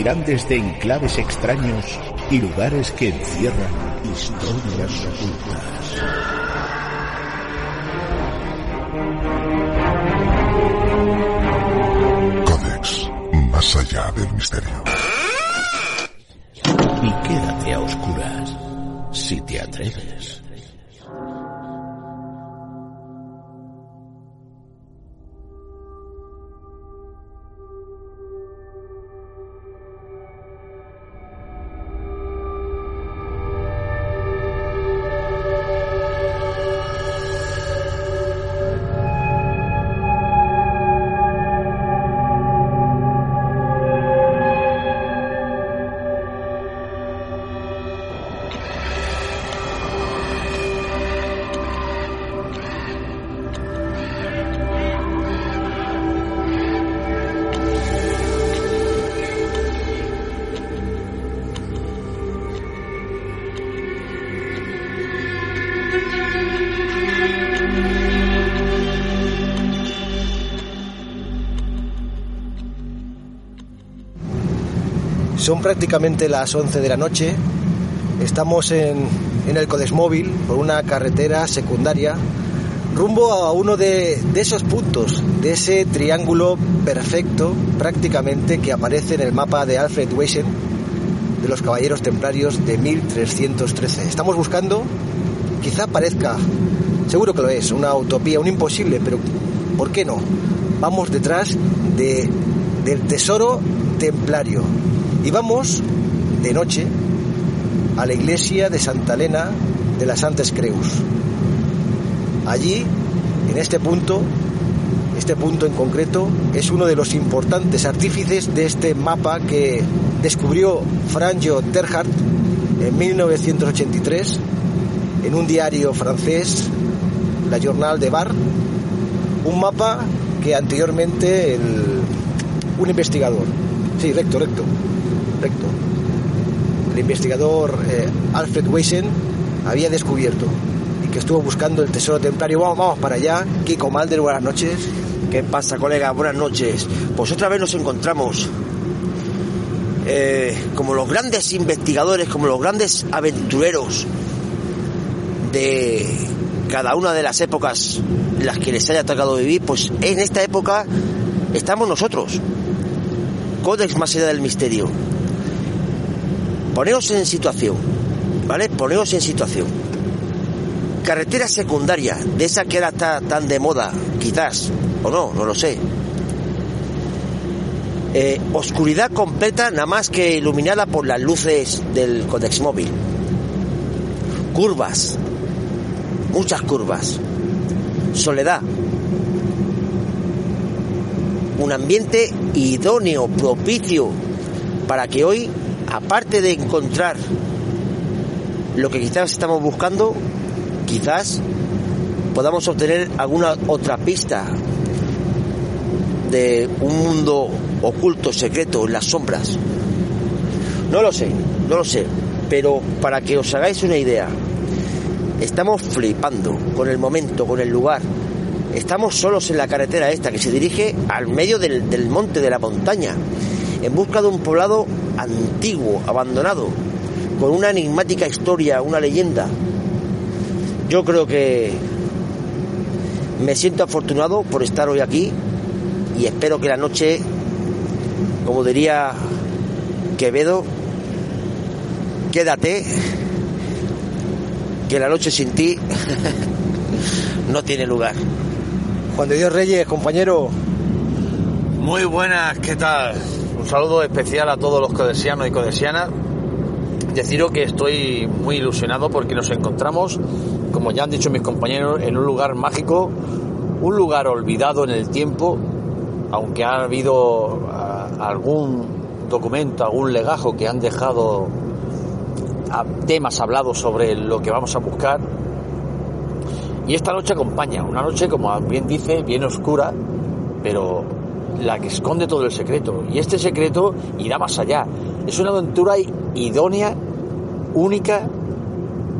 Emitirán desde enclaves extraños y lugares que encierran historias ocultas. Codex, más allá del misterio. Y quédate a oscuras, si te atreves. Son prácticamente las 11 de la noche. Estamos en, en el Codesmóvil por una carretera secundaria rumbo a uno de, esos puntos, de ese triángulo perfecto prácticamente que aparece en el mapa de Alfred Weisen de los Caballeros Templarios de 1313. Estamos buscando, quizá parezca, seguro que lo es, una utopía, un imposible, pero ¿por qué no? Vamos detrás de, del tesoro templario y vamos de noche a la iglesia de Santa Elena de las Santes Creus. Allí, en este punto, este punto en concreto, es uno de los importantes artífices de este mapa que descubrió Franjo Terhart en 1983 en un diario francés, la Journal de Bar, un mapa que anteriormente un investigador, sí, recto, recto, el investigador eh, Alfred Weisen había descubierto y que estuvo buscando el tesoro templario. Vamos, vamos para allá. Kiko Malder, buenas noches. ¿Qué pasa, colega? Buenas noches. Pues otra vez nos encontramos eh, como los grandes investigadores, como los grandes aventureros de cada una de las épocas en las que les haya tocado vivir, pues en esta época estamos nosotros. Codex más allá del misterio. Poneos en situación, ¿vale? Poneos en situación. Carretera secundaria, de esa que ahora está tan de moda, quizás, o no, no lo sé. Eh, oscuridad completa, nada más que iluminada por las luces del Codex móvil. Curvas, muchas curvas. Soledad. Un ambiente idóneo, propicio, para que hoy, aparte de encontrar lo que quizás estamos buscando, quizás podamos obtener alguna otra pista de un mundo oculto, secreto, en las sombras. No lo sé, no lo sé, pero para que os hagáis una idea, estamos flipando con el momento, con el lugar. Estamos solos en la carretera esta que se dirige al medio del, del monte, de la montaña, en busca de un poblado antiguo, abandonado, con una enigmática historia, una leyenda. Yo creo que me siento afortunado por estar hoy aquí y espero que la noche, como diría Quevedo, quédate, que la noche sin ti no tiene lugar. Juan de Dios Reyes, compañero. Muy buenas, ¿qué tal? Saludo especial a todos los codesianos y codesianas. Deciros que estoy muy ilusionado porque nos encontramos, como ya han dicho mis compañeros, en un lugar mágico, un lugar olvidado en el tiempo, aunque ha habido ah, algún documento, algún legajo que han dejado a temas hablados sobre lo que vamos a buscar. Y esta noche acompaña, una noche, como bien dice, bien oscura, pero la que esconde todo el secreto. Y este secreto irá más allá. Es una aventura idónea, única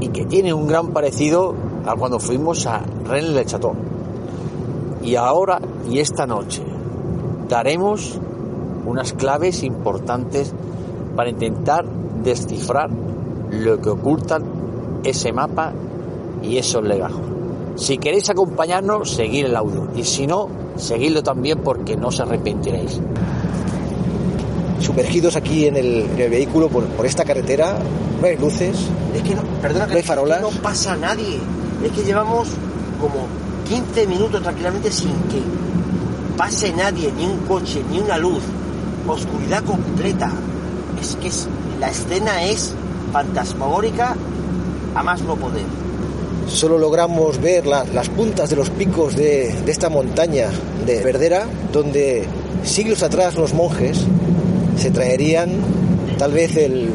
y que tiene un gran parecido a cuando fuimos a Rennes le Chateau. Y ahora y esta noche, daremos unas claves importantes para intentar descifrar lo que ocultan ese mapa y esos legajos. Si queréis acompañarnos, seguid el audio. Y si no, seguidlo también porque no os arrepentiréis. Sumergidos aquí en el, en el vehículo por, por esta carretera, no hay luces, Es que no, perdona, No hay farolas. no pasa nadie. Es que llevamos como 15 minutos tranquilamente sin que pase nadie, ni un coche, ni una luz. Oscuridad completa. Es que es, la escena es fantasmagórica a más no poder. Solo logramos ver la- las puntas de los picos de, esta montaña de Verdera, donde siglos atrás los monjes se traerían tal vez el,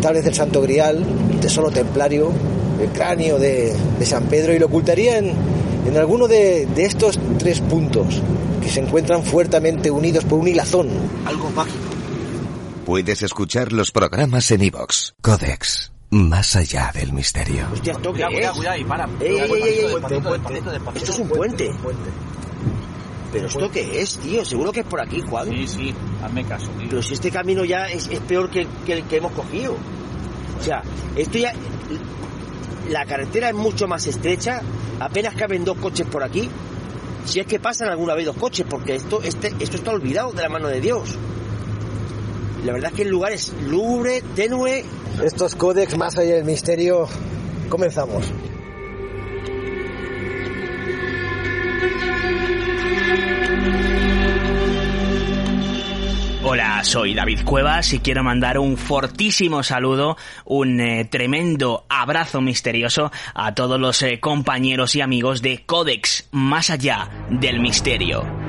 tal vez el Santo Grial, el tesoro templario, el cráneo de, San Pedro y lo ocultarían en alguno de, de estos tres puntos que se encuentran fuertemente unidos por un hilazón. Algo mágico. Puedes escuchar los programas en iVox. Codex. Más allá del misterio. Hostia, ¿esto qué es? cuidado, y para. Ey, ey, ey, ey, ey. Despacito, despacito, despacito. Esto es un puente. ¿Pero esto qué es, tío? Seguro que es por aquí, Juan. Sí, sí, hazme caso, tío. Pero si este camino ya es, es peor que, que el que hemos cogido. O sea, esto ya... La carretera es mucho más estrecha, apenas caben dos coches por aquí. Si es que pasan alguna vez dos coches, porque esto, este, esto está olvidado de la mano de Dios. La verdad es que el lugar es lúgubre, tenue. Estos códex más allá del misterio, comenzamos. Hola, soy David Cuevas y quiero mandar un fortísimo saludo, un eh, tremendo abrazo misterioso a todos los eh, compañeros y amigos de Codex Más allá del misterio.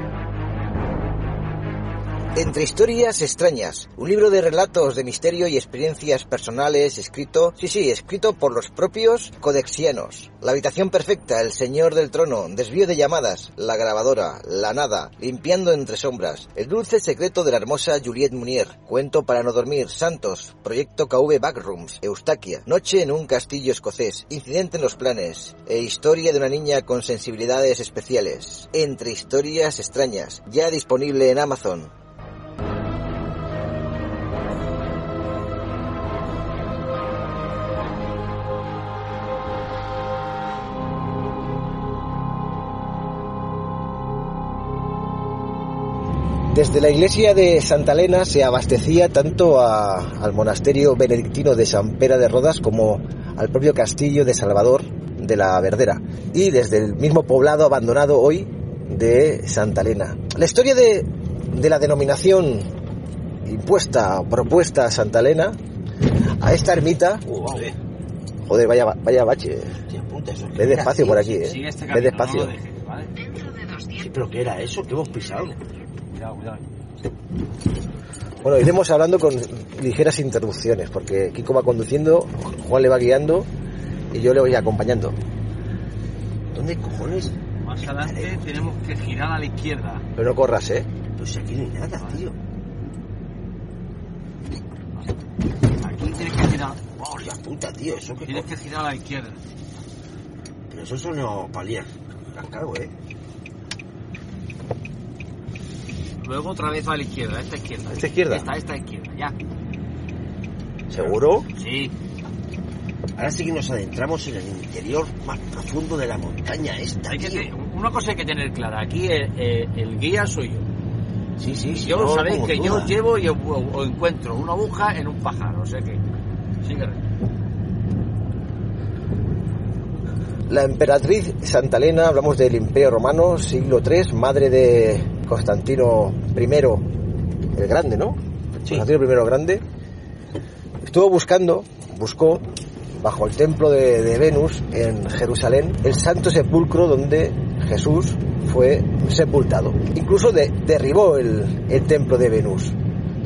Entre historias extrañas, un libro de relatos de misterio y experiencias personales escrito, sí, sí, escrito por los propios codexianos. La habitación perfecta, el señor del trono, desvío de llamadas, la grabadora, la nada, limpiando entre sombras, el dulce secreto de la hermosa Juliette Munier, cuento para no dormir, Santos, proyecto KV Backrooms, Eustaquia, noche en un castillo escocés, incidente en los planes, e historia de una niña con sensibilidades especiales. Entre historias extrañas, ya disponible en Amazon. Desde la iglesia de Santa Elena se abastecía tanto a- al monasterio benedictino de San Pera de Rodas como al propio castillo de Salvador de la Verdera y desde el mismo poblado abandonado hoy de Santa Elena. La historia de, de la denominación impuesta, propuesta a Santa Elena, a esta ermita, joder, vaya, vaya bache, ve despacio por aquí, eh, este ve despacio. pero ¿qué era eso? ¿Qué hemos pisado? Cuidado, cuidado. Bueno, iremos hablando con ligeras interrupciones, porque Kiko va conduciendo, Juan le va guiando y yo le voy acompañando. ¿Dónde cojones? Más adelante tenemos que girar a la izquierda. Pero no corras, ¿eh? Pues aquí no hay nada, tío. Aquí tienes que girar. Hostia puta, tío, eso que... Tienes que girar a la izquierda. Pero eso son no palías. Cascado, ¿eh? Luego otra vez a la izquierda, esta izquierda. ¿Esta izquierda? Esta, esta izquierda, ya. ¿Seguro? Sí. Ahora sí que nos adentramos en el interior más profundo de la montaña esta, Hay que te- una cosa hay que tener clara. Aquí el, el- el guía soy yo. Sí, sí, sí. Yo no, sabéis que duda. yo llevo y o, o encuentro una aguja en un pájaro. O sea que. Sigue. La emperatriz Santa Elena, hablamos del Imperio Romano, siglo III, madre de Constantino I el Grande, ¿no? Constantino I el Grande. Estuvo buscando, buscó, bajo el templo de, de Venus en Jerusalén, el santo sepulcro donde Jesús fue sepultado. Incluso de- derribó el, el templo de Venus.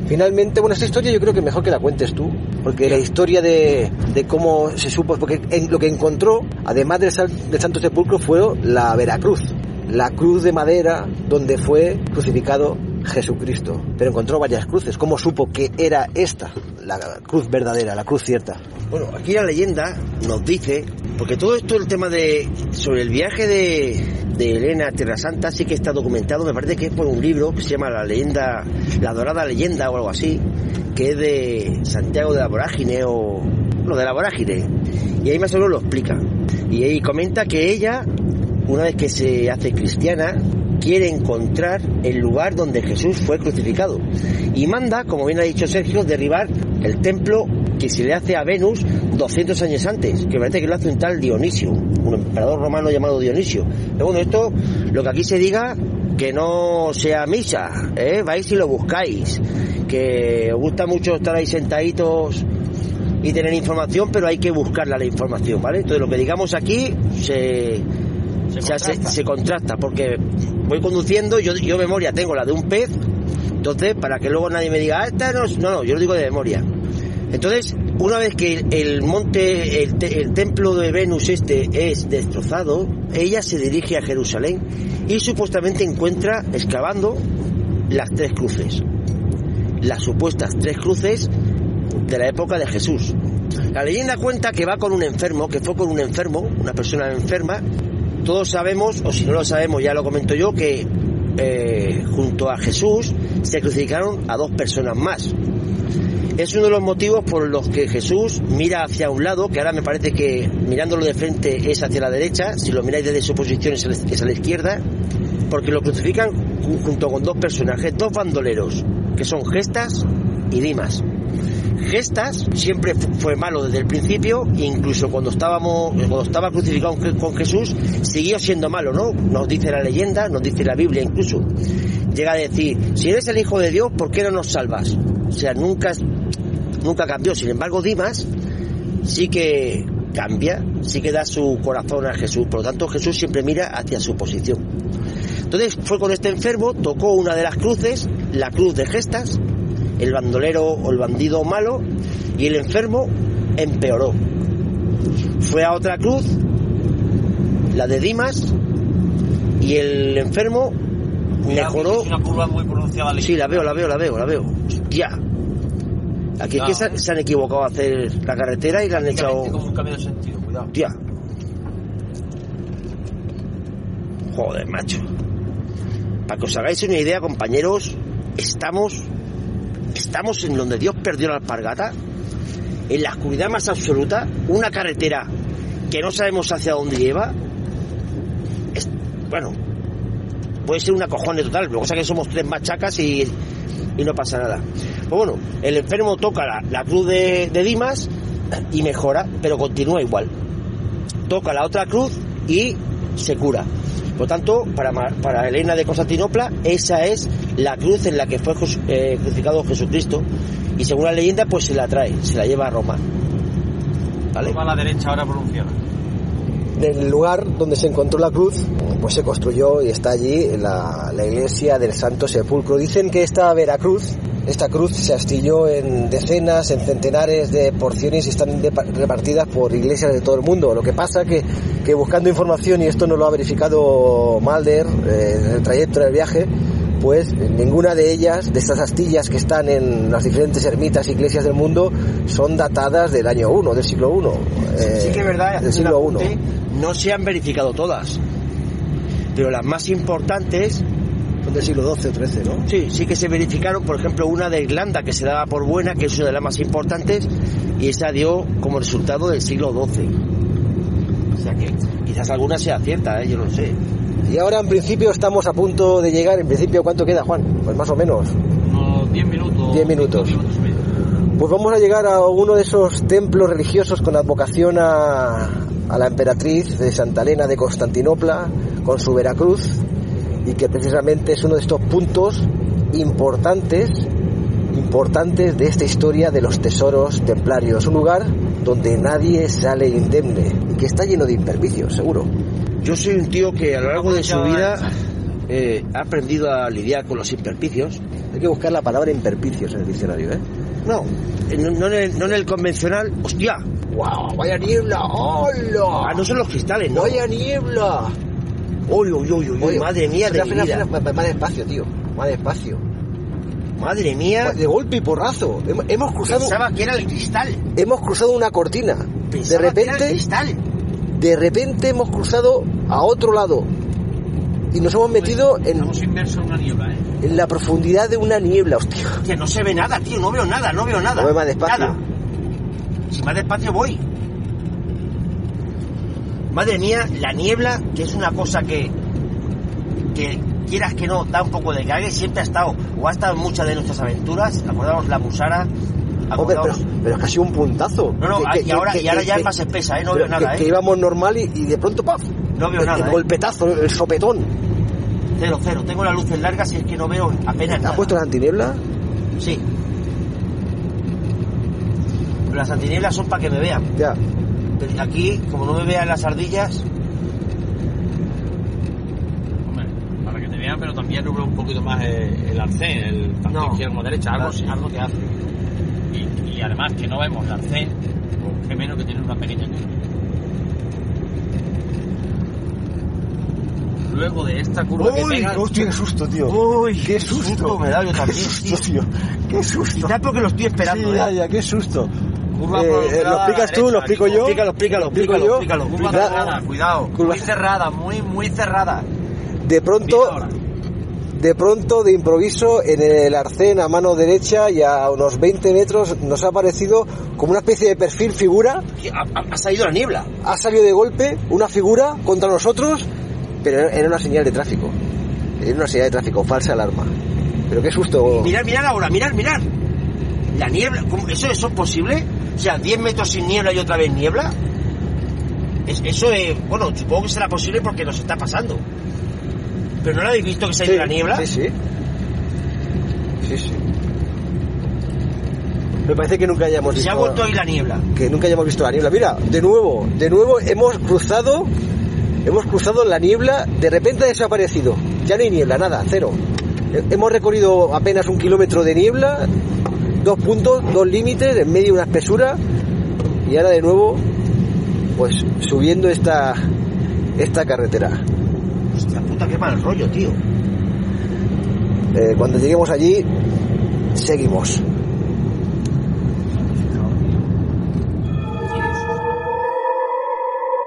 Finalmente, bueno, esta historia yo creo que mejor que la cuentes tú, porque la historia de, de cómo se supo, porque en, lo que encontró, además del, del Santo Sepulcro, fue la Veracruz, la cruz de madera donde fue crucificado Jesucristo. Pero encontró varias cruces. ¿Cómo supo que era esta, la cruz verdadera, la cruz cierta? Bueno, aquí la leyenda nos dice, porque todo esto, el tema de, sobre el viaje de, de Elena Tierra Santa sí que está documentado, me parece que es por un libro que se llama La leyenda, La dorada leyenda o algo así, que es de Santiago de la Vorágine o no, de la Vorágine. Y ahí más o menos lo explica. Y ahí comenta que ella, una vez que se hace cristiana, quiere encontrar el lugar donde Jesús fue crucificado. Y manda, como bien ha dicho Sergio, derribar el templo que se le hace a Venus 200 años antes, que parece que lo hace un tal Dionisio, un emperador romano llamado Dionisio. Pero bueno, esto, lo que aquí se diga, que no sea misa, ¿eh? vais y lo buscáis, que os gusta mucho estar ahí sentaditos y tener información, pero hay que buscarla la información, ¿vale? Entonces lo que digamos aquí se, Se o sea, se, contrasta. se contrasta, porque voy conduciendo, yo, yo memoria tengo la de un pez, entonces para que luego nadie me diga, ah, esta no, es-". no, no, yo lo digo de memoria. Entonces, una vez que el, el monte, el, te- el templo de Venus este es destrozado, ella se dirige a Jerusalén y supuestamente encuentra, excavando, las tres cruces. Las supuestas tres cruces de la época de Jesús. La leyenda cuenta que va con un enfermo, que fue con un enfermo, una persona enferma. Todos sabemos, o si no lo sabemos ya lo comento yo, que eh, junto a Jesús se crucificaron a dos personas más. Es uno de los motivos por los que Jesús mira hacia un lado, que ahora me parece que mirándolo de frente es hacia la derecha, si lo miráis desde su posición es a la- izquierda, porque lo crucifican ju- junto con dos personajes, dos bandoleros, que son Gestas y Dimas. Gestas siempre fu- fue malo desde el principio, incluso cuando estábamos, cuando estaba crucificado con Jesús, siguió siendo malo, ¿no? Nos dice la leyenda, nos dice la Biblia incluso. Llega a decir, si eres el Hijo de Dios, ¿por qué no nos salvas? O sea, nunca, nunca cambió. Sin embargo, Dimas sí que cambia, sí que da su corazón a Jesús. Por lo tanto, Jesús siempre mira hacia su posición. Entonces fue con este enfermo, tocó una de las cruces, la cruz de gestas, el bandolero o el bandido malo, y el enfermo empeoró. Fue a otra cruz, la de Dimas, y el enfermo mejoró. Es una curva muy pronunciada. Sí, la veo, la veo, la veo, la veo. Hostia. Aquí es que se, han- se han equivocado a hacer la carretera y la han echado. como un cambio de sentido, cuidado. Hostia. Joder, macho. Para que os hagáis una idea, compañeros, estamos. Estamos en donde Dios perdió la alpargata, en la oscuridad más absoluta, una carretera que no sabemos hacia dónde lleva. Es- bueno, puede ser una cojones total, lo que pasa es que somos tres machacas y, y no pasa nada. Pues bueno, el enfermo toca la, la cruz de, de Dimas y mejora, pero continúa igual. Toca la otra cruz y se cura. Por lo tanto, para, para Elena de Constantinopla, esa es la cruz en la que fue eh, crucificado Jesucristo. Y según la leyenda, pues se la trae, se la lleva a Roma. ¿Vale? Curva a la derecha ahora pronunciada. En el lugar donde se encontró la cruz, pues se construyó y está allí la, la iglesia del Santo Sepulcro. Dicen que esta Veracruz, esta cruz se astilló en decenas, en centenares de porciones y están de- repartidas por iglesias de todo el mundo. Lo que pasa que, que buscando información, y esto nos lo ha verificado Malder eh, en el trayecto del viaje, pues ninguna de ellas, de estas astillas que están en las diferentes ermitas e iglesias del mundo, son datadas del año 1, del siglo 1. sí que es verdad, Del siglo 1. apunte, no se han verificado todas. Pero las más importantes, Son del siglo XII o XIII, ¿no? sí, sí que se verificaron. Por ejemplo, una de Irlanda que se daba por buena, que es una de las más importantes, y esa dio como resultado del siglo XII. O sea que quizás alguna sea cierta, ¿eh? yo no sé. Y ahora en principio estamos a punto de llegar, en principio ¿cuánto queda Juan? Pues más o menos. Unos 10 minutos. 10 minutos. Pues vamos a llegar a uno de esos templos religiosos con advocación a, a la emperatriz de Santa Elena de Constantinopla, con su Veracruz, y que precisamente es uno de estos puntos importantes, importantes de esta historia de los tesoros templarios. Un lugar donde nadie sale indemne y que está lleno de impervicios, seguro. Yo soy un tío que a lo largo de su vida eh, ha aprendido a lidiar con los imperpicios. Hay que buscar la palabra impervicios en el diccionario, ¿eh? No, no, no en, el, no en el convencional. ¡Hostia! ¡Wow! ¡Vaya niebla! ¡Hola! Ah, no son los cristales, ¿no? ¡Vaya niebla! Uy, uy, uy, uy, madre mía de mi vida. Más despacio, tío. Más despacio. Madre mía. De golpe y porrazo. Hem- Hemos cruzado, Pensaba que era el cristal. hemos cruzado una cortina. De Pensaba que era el repente, cristal. De repente hemos cruzado a otro lado. y nos hemos metido en, en una niebla, ¿eh? en la profundidad de una niebla, hostia. Que no se ve nada, tío, no veo nada, no veo nada. Mueve más despacio. Nada. Si más despacio voy. Madre mía, la niebla, que es una cosa que, que quieras que no, da un poco de cague, siempre ha estado, o ha estado en muchas de nuestras aventuras, acordamos la Musara, Pero, es casi un puntazo. No, no, Que- y que- ahora, que- y ahora ya que- es más espesa, ¿eh? No veo nada, que, que ¿eh? íbamos normal y, y de pronto, ¡paf! No veo El, nada, el ¿eh? golpetazo, el sopetón. Cero, cero. Tengo las luces largas y es que no veo apenas ¿Te nada. has puesto la antiniebla? Sí. Pero las antinieblas son para que me vean. Ya. Pero aquí, como no me vean las ardillas, Hombre, para que te vean, pero también nubla un poquito más el, el arcén, el tanto No. izquierda como derecha, algo así. algo que hace. Y, además que no vemos el arcén, qué menos que tiene una pequeña. Luego de esta curva que pega... hostia, qué susto, tío. Uy, qué susto. me da yo también, Qué susto, tío. Qué susto. Quizás porque lo estoy esperando, Sí, ya, ¿eh? ya, qué susto. Curva Eh, eh, ¿Lo la explicas tú? ¿Lo explico yo? Explícalo, explícalo, ¿Explico explícalo, yo? explícalo. Curva Mira, cerrada, cuidado. curva- Muy cerrada, muy, muy cerrada. De pronto. De pronto, de improviso, en el arcén a mano derecha y a unos 20 metros nos ha aparecido como una especie de perfil figura. Ha- ha salido la niebla. Ha salido de golpe una figura contra nosotros, pero era una señal de tráfico. Era una señal de tráfico, falsa alarma. Pero qué susto. Mirad, mirad ahora, mirad, mirad. La niebla, ¿cómo- ¿eso, ¿eso es posible? O sea, 10 metros sin niebla y otra vez niebla. Es- eso es, bueno, supongo que será posible porque nos está pasando. ¿Pero no lo habéis visto que se ha ido la niebla? Sí, sí. Sí, sí. Me parece que nunca hayamos Se visto. ha vuelto a ir la niebla. que nunca hayamos visto la niebla. Mira, de nuevo, de nuevo hemos cruzado, hemos cruzado la niebla, de repente ha desaparecido. Ya no hay niebla, nada, cero. He- Hemos recorrido apenas un kilómetro de niebla, dos puntos, dos límites, en medio de una espesura, y ahora de nuevo, pues subiendo esta, esta carretera. Puta, qué mal rollo, tío. Eh, cuando lleguemos allí, seguimos.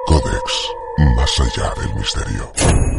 Codex, más allá del misterio.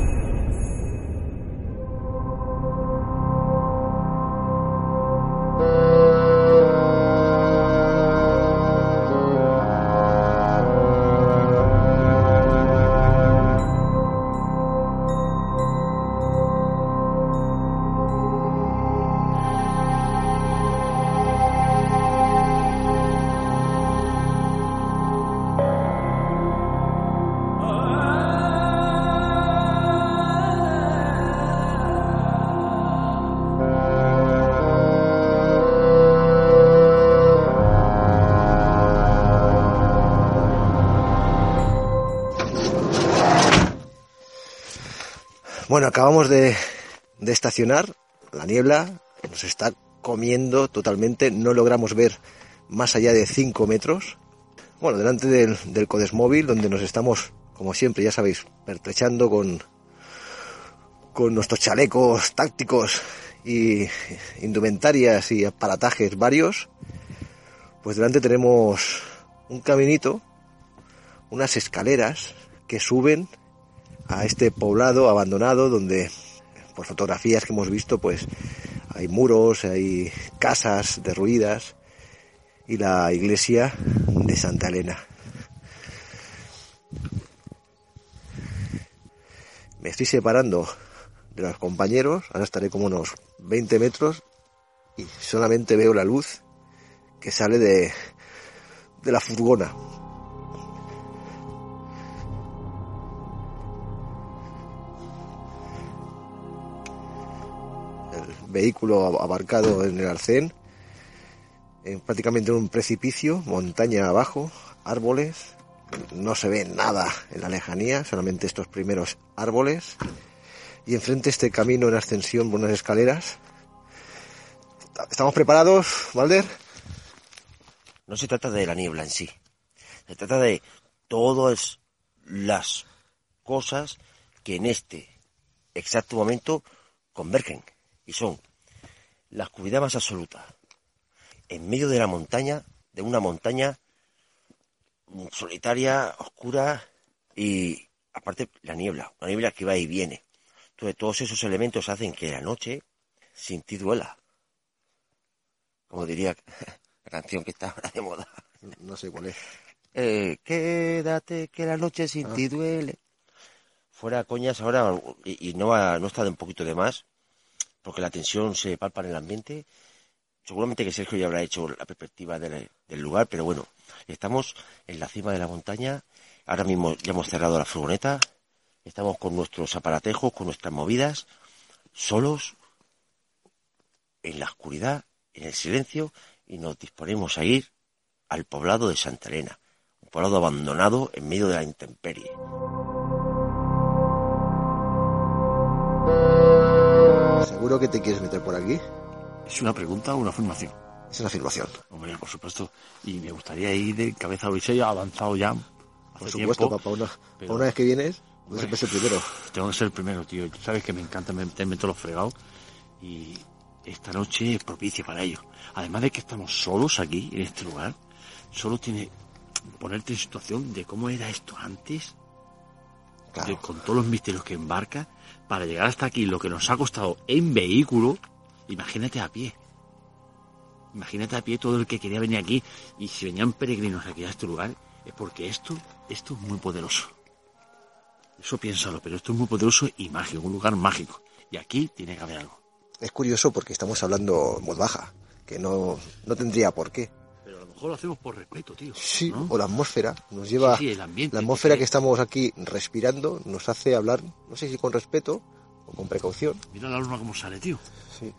Bueno, acabamos de, estacionar. La niebla nos está comiendo totalmente. No logramos ver más allá de 5 metros. Bueno, delante del, del Codesmóvil, donde nos estamos, como siempre, ya sabéis, pertrechando con, con nuestros chalecos tácticos y indumentarias y aparatajes varios. Pues delante tenemos un caminito, unas escaleras que suben a este poblado abandonado donde por fotografías que hemos visto pues hay muros, hay casas derruidas y la iglesia de Santa Elena. Me estoy separando de los compañeros, ahora estaré como unos 20 metros y solamente veo la luz que sale de, de la furgona. Vehículo abarcado en el arcén, en prácticamente en un precipicio, montaña abajo, árboles, no se ve nada en la lejanía, solamente estos primeros árboles, y enfrente este camino en ascensión por unas escaleras. ¿Estamos preparados, Valder? No se trata de la niebla en sí. Se trata de todas las cosas que en este exacto momento convergen y son la oscuridad más absoluta en medio de la montaña, de una montaña solitaria, oscura y aparte la niebla, una niebla que va y viene. Entonces, todos esos elementos hacen que la noche sin ti duela. Como diría la canción que está ahora de moda. No sé cuál es. Eh, quédate que la noche sin ti duele. Fuera coñas ahora, y, y no, va- no está de un poquito de más, porque la tensión se palpa en el ambiente. Seguramente que Sergio ya habrá hecho la perspectiva del, lugar, pero bueno, estamos en la cima de la montaña. Ahora mismo ya hemos cerrado la furgoneta. Estamos con nuestros aparatejos, con nuestras movidas, solos, en la oscuridad, en el silencio, y nos disponemos a ir al poblado de Santa Elena, un poblado abandonado en medio de la intemperie. ¿Seguro que te quieres meter por aquí? ¿Es una pregunta o una afirmación? Es una afirmación. Hombre, por supuesto. Y me gustaría ir de cabeza a Odisea avanzado ya. Por supuesto, papá. Una, pero- una vez que vienes, Hombre. siempre es el primero. Tengo que ser el primero, tío. Sabes que me encanta meterme todos los fregados. Y esta noche es propicia para ello. Además de que estamos solos aquí, en este lugar, solo tiene ponerte en situación de cómo era esto antes, Claro. de- con todos los misterios que embarca, para llegar hasta aquí, lo que nos ha costado en vehículo, imagínate a pie. Imagínate a pie todo el que quería venir aquí y si venían peregrinos aquí a este lugar, es porque esto, esto es muy poderoso. Eso piénsalo, pero esto es muy poderoso y mágico, un lugar mágico. Y aquí tiene que haber algo. Es curioso porque estamos hablando en voz baja, que no, no tendría por qué. Lo mejor lo hacemos por respeto, tío. Sí, ¿no? o la atmósfera nos lleva... Sí, sí, el ambiente, la atmósfera que- estamos aquí respirando nos hace hablar, no sé si con respeto o con precaución. Mira la luna cómo sale, tío. Sí.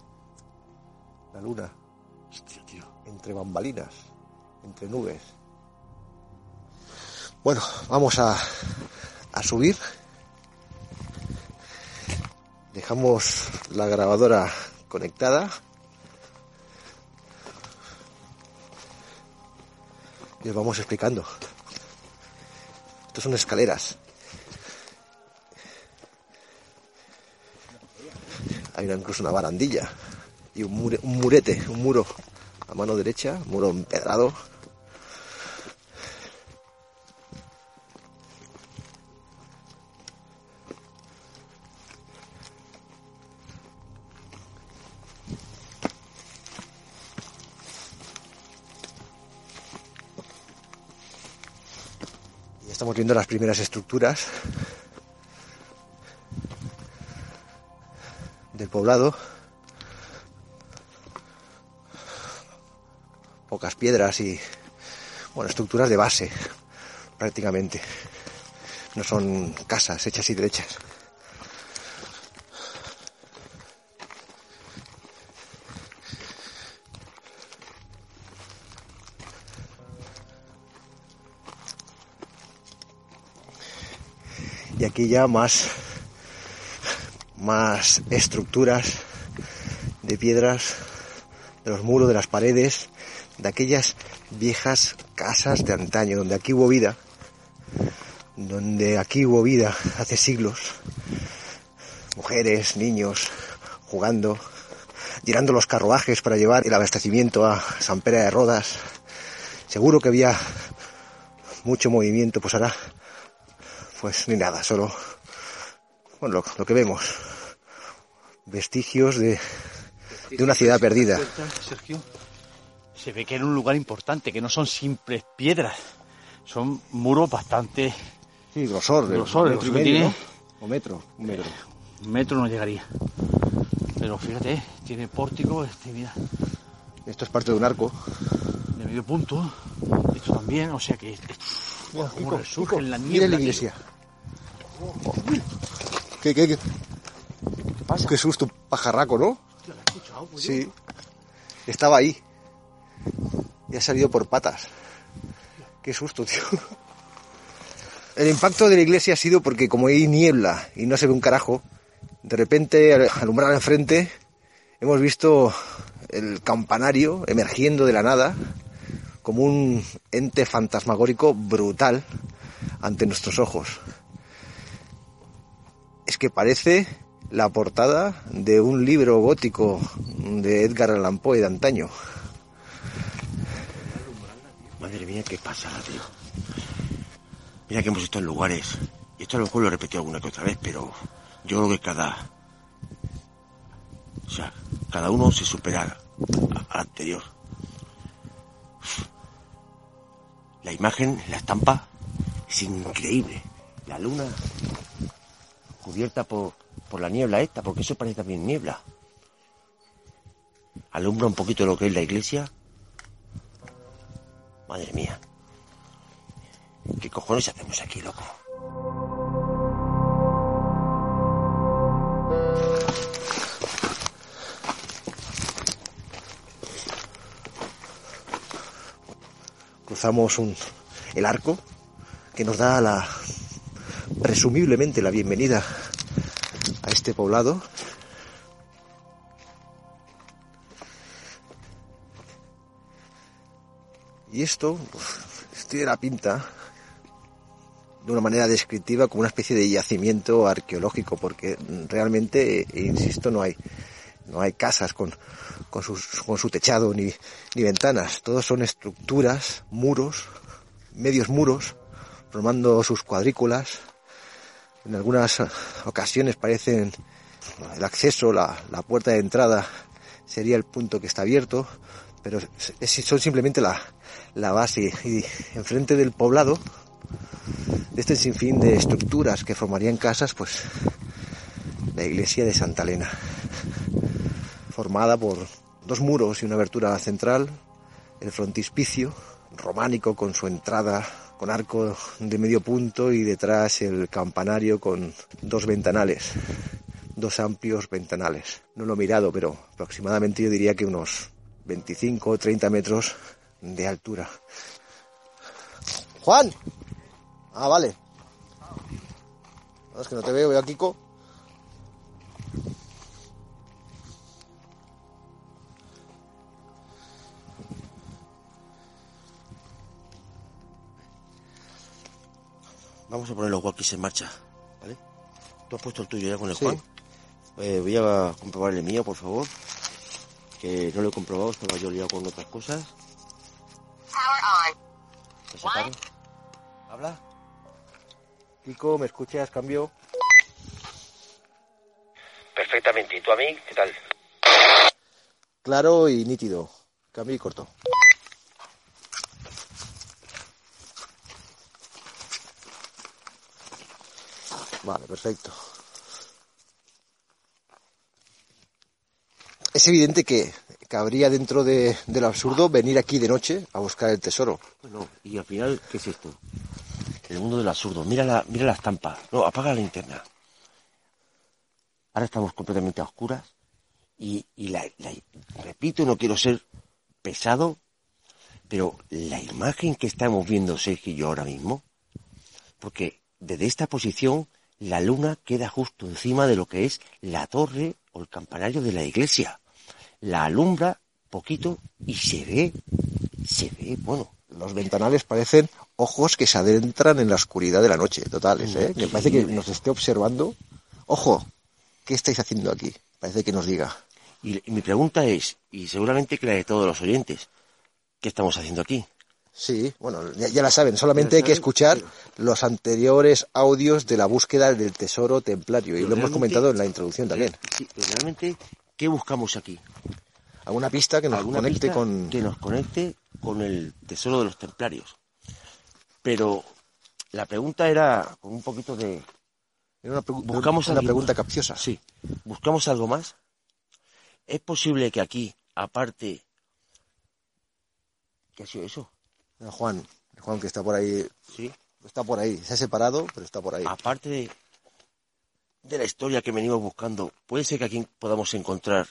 La luna, Hostia, tío. entre bambalinas, entre nubes. Bueno, vamos a, a subir. Dejamos la grabadora conectada. Y os vamos explicando. Estos son escaleras. Hay una- incluso una barandilla y un, un murete, un muro a mano derecha, muro empedrado. Estamos viendo las primeras estructuras del poblado. Pocas piedras y, bueno, estructuras de base, prácticamente. No son casas hechas y derechas. Aquí ya más, más estructuras de piedras, de los muros, de las paredes, de aquellas viejas casas de antaño, donde aquí hubo vida, donde aquí hubo vida hace siglos. Mujeres, niños, jugando, llenando los carruajes para llevar el abastecimiento a San Pera de Rodas. Seguro que había mucho movimiento, pues ahora, pues ni nada, solo, bueno, lo, lo que vemos, vestigios de, de una ciudad perdida. Sergio, se ve que era un lugar importante, que no son simples piedras, son muros bastante... Sí, grosor, Grosor. O metro, un metro. Un metro no llegaría. Pero fíjate, tiene pórtico, este, mira, Esto es parte de un arco. de medio punto, esto también, o sea que... Kiko, en la mira la tío. ¿Qué, qué, qué? ¿Qué pasa? Qué susto, pajarraco, ¿no? Hostia, ¿la he escuchado, pues, Sí. Estaba ahí. Y ha salido por patas. Qué susto, tío. El impacto de la iglesia ha sido porque como hay niebla y no se ve un carajo, de repente al alumbrar enfrente hemos visto el campanario emergiendo de la nada como un ente fantasmagórico brutal ante nuestros ojos. Es que parece la portada de un libro gótico de Edgar Allan Poe de antaño. Madre mía, qué pasada, tío. Mira que hemos estado en lugares. Y esto a lo mejor lo he repetido alguna que otra vez, pero Yo creo que cada... O sea, cada uno se supera al anterior. La imagen, la estampa, es increíble. La luna cubierta por, por la niebla esta, porque eso parece también niebla. Alumbra un poquito lo que es la iglesia. Madre mía. ¿Qué cojones hacemos aquí, loco? Cruzamos un, el arco que nos da la presumiblemente la bienvenida a este poblado. Y esto pues, tiene la pinta de una manera descriptiva como una especie de yacimiento arqueológico, porque realmente, insisto, no hay, no hay casas con, con, con su techado ni, ni ventanas. Todos son estructuras, muros, medios muros, formando sus cuadrículas. En algunas ocasiones parecen el acceso, la, la puerta de entrada sería el punto que está abierto, pero son simplemente la, la base. Y enfrente del poblado, de este sinfín de estructuras que formarían casas, pues la iglesia de Santa Elena, formada por dos muros y una abertura central, el frontispicio románico con su entrada con arco de medio punto y detrás el campanario con dos ventanales, dos amplios ventanales. No lo he mirado, pero aproximadamente yo diría que unos 25 o 30 metros de altura. Juan. Ah, vale. No, es que no te veo, veo a Kiko. Vamos a poner los walkies en marcha, ¿vale? ¿Tú has puesto el tuyo ya con el Sí. Juan? Eh, voy a comprobar el mío, por favor. Que no lo he comprobado, estaba yo liado con otras cosas. ¿Se separa? ¿Habla? Kiko, ¿me escuchas? Cambio. Perfectamente. ¿Y tú a mí? ¿Qué tal? Claro y nítido. Cambio y corto. Vale, perfecto. Es evidente que cabría dentro de, del absurdo venir aquí de noche a buscar el tesoro. Bueno, y al final, ¿qué es esto? El mundo del absurdo. Mira la, mira la estampa. No, apaga la linterna. Ahora estamos completamente a oscuras. Y, y la, repito, no quiero ser pesado, pero la imagen que estamos viendo Sergio y yo ahora mismo, porque desde esta posición la luna queda justo encima de lo que es la torre o el campanario de la iglesia. La alumbra poquito y se ve, se ve, bueno, Los ventanales parecen ojos que se adentran en la oscuridad de la noche, totales, ¿eh? Me parece que nos esté observando. Ojo, ¿qué estáis haciendo aquí? Parece que nos diga. Y, y mi pregunta es, y seguramente que la de todos los oyentes, ¿qué estamos haciendo aquí? Sí, bueno, ya, ya la saben, solamente hay que escuchar los anteriores audios de la búsqueda del tesoro templario, y lo hemos comentado en la introducción también. Sí, pero realmente, ¿qué buscamos aquí? ¿Alguna pista que nos ¿Alguna conecte pista con... que nos conecte con el tesoro de los templarios. Pero la pregunta era con un poquito de Era una, buscamos una pregunta capciosa. Sí, buscamos algo más. ¿Es posible que aquí, aparte, ¿qué ha sido eso? Juan, Juan que está por ahí, Sí, está por ahí, se ha separado, pero está por ahí. aparte de, de la historia que venimos buscando, puede ser que aquí podamos encontrar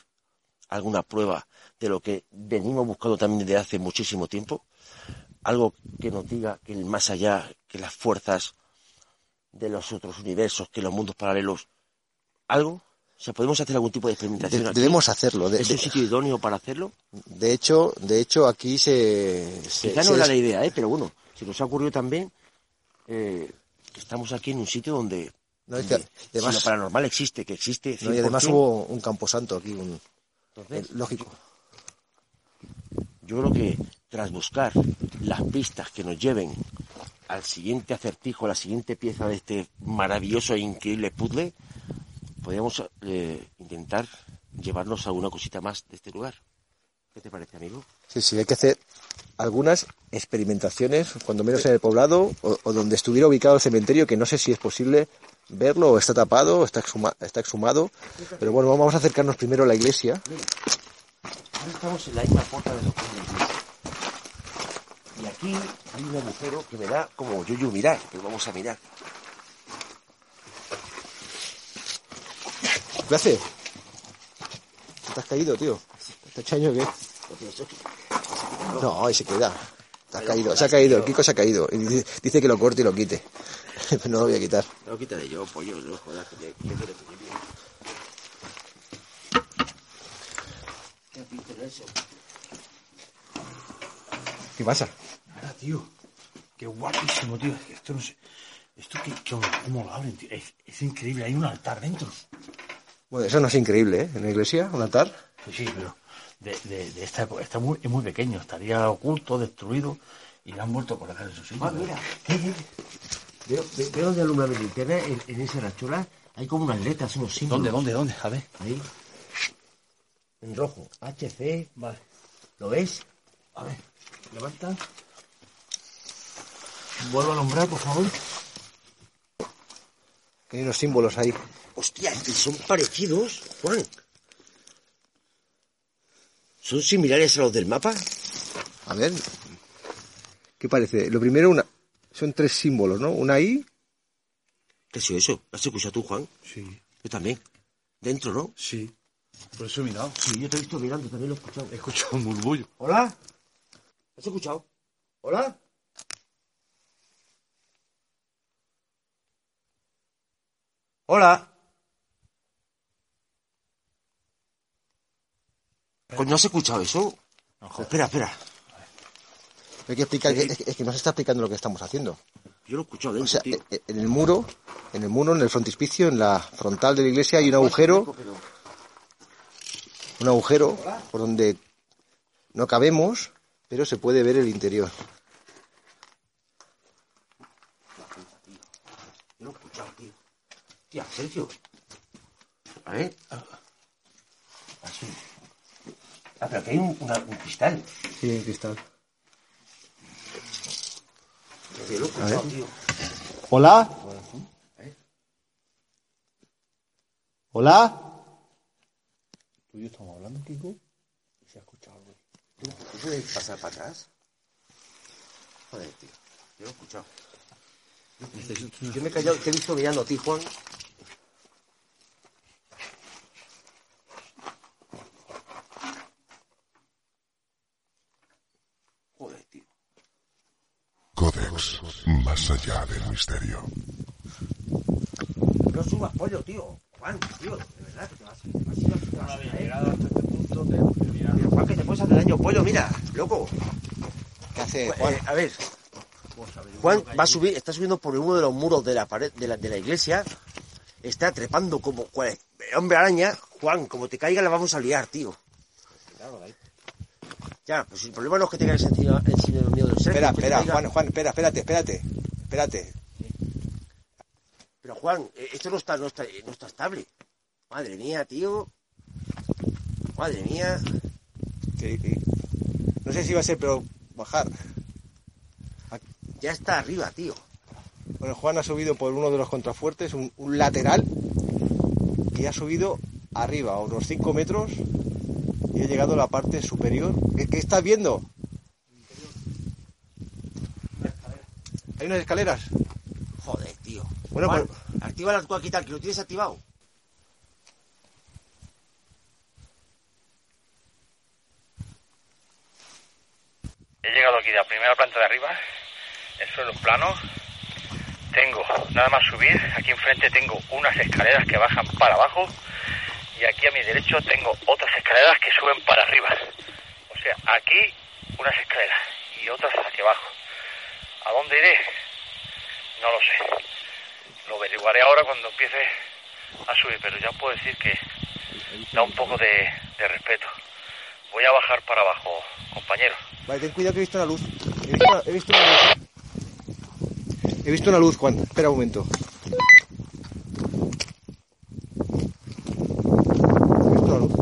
alguna prueba de lo que venimos buscando también desde hace muchísimo tiempo. Algo que nos diga que el más allá, que las fuerzas de los otros universos, que los mundos paralelos, algo. O sea, podemos hacer algún tipo de experimentación. De- aquí? debemos hacerlo. De, ¿Es un sitio idóneo para hacerlo? de hecho, de hecho aquí se, se- Quizá se no era la idea, ¿eh? pero bueno, se nos ha ocurrido también eh, que estamos aquí en un sitio donde, No, es que donde si además- lo paranormal existe, que existe. no, y además 100%, hubo un camposanto aquí, un, entonces, eh, lógico. Yo creo que tras buscar las pistas que nos lleven al siguiente acertijo, a la siguiente pieza de este maravilloso e increíble puzzle, podríamos eh, intentar llevarnos alguna cosita más de este lugar. ¿Qué te parece, amigo? Sí, sí, hay que hacer algunas experimentaciones, cuando menos en el poblado o, o donde estuviera ubicado el cementerio, que no sé si es posible verlo o está tapado o está, exhuma- está exhumado. Pero bueno, vamos a acercarnos primero a la iglesia. Ahora estamos en la misma puerta de los de la iglesia. Y aquí hay un agujero que me da como yuyu mirar, pero vamos a mirar. ¿Qué hace? ¿Te has caído, tío? No, ahí se queda. Te has caído, se ha caído, el Kiko se ha caído. Y dice, dice que lo corte y lo quite. Pero no lo voy a quitar. No, quítale yo, pollo, no jodas, que te, que ¿Qué eso? ¿Qué pasa? Nada, tío. Qué guapísimo, tío. Es que Esto no sé. Esto que, que- cómo lo abren, tío. Es, es increíble. Hay un altar dentro. Bueno, eso no es increíble, ¿eh? En la iglesia, un altar. Sí, sí, pero de, de, de esta época. Está muy, es muy pequeño. Estaría oculto, destruido. Y lo han vuelto a colocar en su sitio. Ah, mira. Veo, ve- veo donde alumbra mi linterna, en, en esa rachola, hay como unas letras, unos símbolos. ¿Dónde, dónde, dónde? A ver. Ahí. En rojo. HC. Vale. ¿Lo ves? A ver. Levanta. Vuelvo a alumbrar, por favor. Hay unos símbolos ahí. Hostia, y son parecidos, Juan. ¿Son similares a los del mapa? A ver. ¿Qué parece? Lo primero, una, son tres símbolos, ¿no? Una I, ¿Qué ha sido eso? ¿Lo has escuchado tú, Juan? Sí, Yo también. Dentro, ¿no? sí. Por eso he mirado. Sí, yo te he visto mirando, también lo he escuchado. He escuchado un murmullo. ¿Hola? ¿Has escuchado? ¿Hola? ¿Hola? No has escuchado eso. espera, espera. hay que explicar, que, es, que- es que no se está explicando lo que estamos haciendo. Yo lo he escuchado O dentro, sea, tío. e- e- en el muro, en el muro, en el frontispicio, en la frontal de la iglesia hay un agujero, un agujero por donde no cabemos, pero se puede ver el interior. Yo lo he escuchado, tío. Tía, Sergio. A ver. Así. Ah, pero aquí hay un, una- un cristal. Sí, en cristal. Yo he escuchado, tío. ¿Hola? ¿Hola? ¿Tú y yo estamos hablando, Kiko? ¿Se ha escuchado algo? ¿Tú, ¿Tú puedes pasar para atrás? Joder, tío. Yo lo he escuchado. Yo me he callado, te he visto mirando a ti, Juan. Joder, tío. Codex, más allá del misterio. No subas pollo, tío. Juan, tío, de verdad que te vas, te vas a ir a- te vas a caer. Pero, Juan, que te puedes hacer daño, pollo, mira, loco. ¿Qué hace Eh, a ver. Juan va a subir, está subiendo por uno de los muros de la pared de la, de la iglesia. Está trepando como cual- hombre araña. Juan, como te caiga la vamos a liar, tío. Ya, pues el problema no es que te caigas encima, encima del mío del ser. Espera, te espera, Juan, Juan, espera, espérate, espérate, espérate. Pero Juan, eh, esto no está, no está, no está estable. Madre mía, tío. Madre mía. Que- que- no sé si va a ser, pero bajar. Ya está arriba, tío. Bueno, Juan ha subido por uno de los contrafuertes, un, un lateral, y ha subido arriba, a unos 5 metros, y ha llegado a la parte superior. ¿Qué, qué estás viendo? Hay unas escaleras. Joder, tío. Bueno, Juan, pues- activa la quitar, que lo tienes activado. He llegado aquí de la primera planta de arriba, el suelo es plano. Tengo, nada más subir, aquí enfrente tengo unas escaleras que bajan para abajo y aquí a mi derecho tengo otras escaleras que suben para arriba. O sea, aquí unas escaleras y otras hacia abajo. ¿A dónde iré? No lo sé. Lo averiguaré ahora cuando empiece a subir, pero ya puedo decir que da un poco de, respeto. Voy a bajar para abajo, compañero. Vale, ten cuidado que he visto una luz. He visto una, he visto una luz. He visto una luz, Juan. Espera un momento. He visto una luz.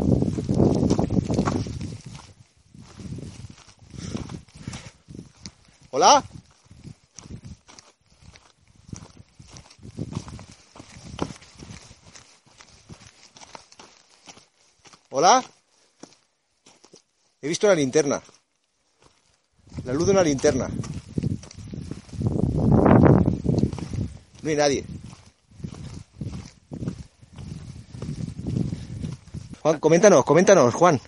¿Hola? ¿Hola? He visto la linterna. La luz de una linterna. No hay nadie. Juan, coméntanos, coméntanos, Juan. Así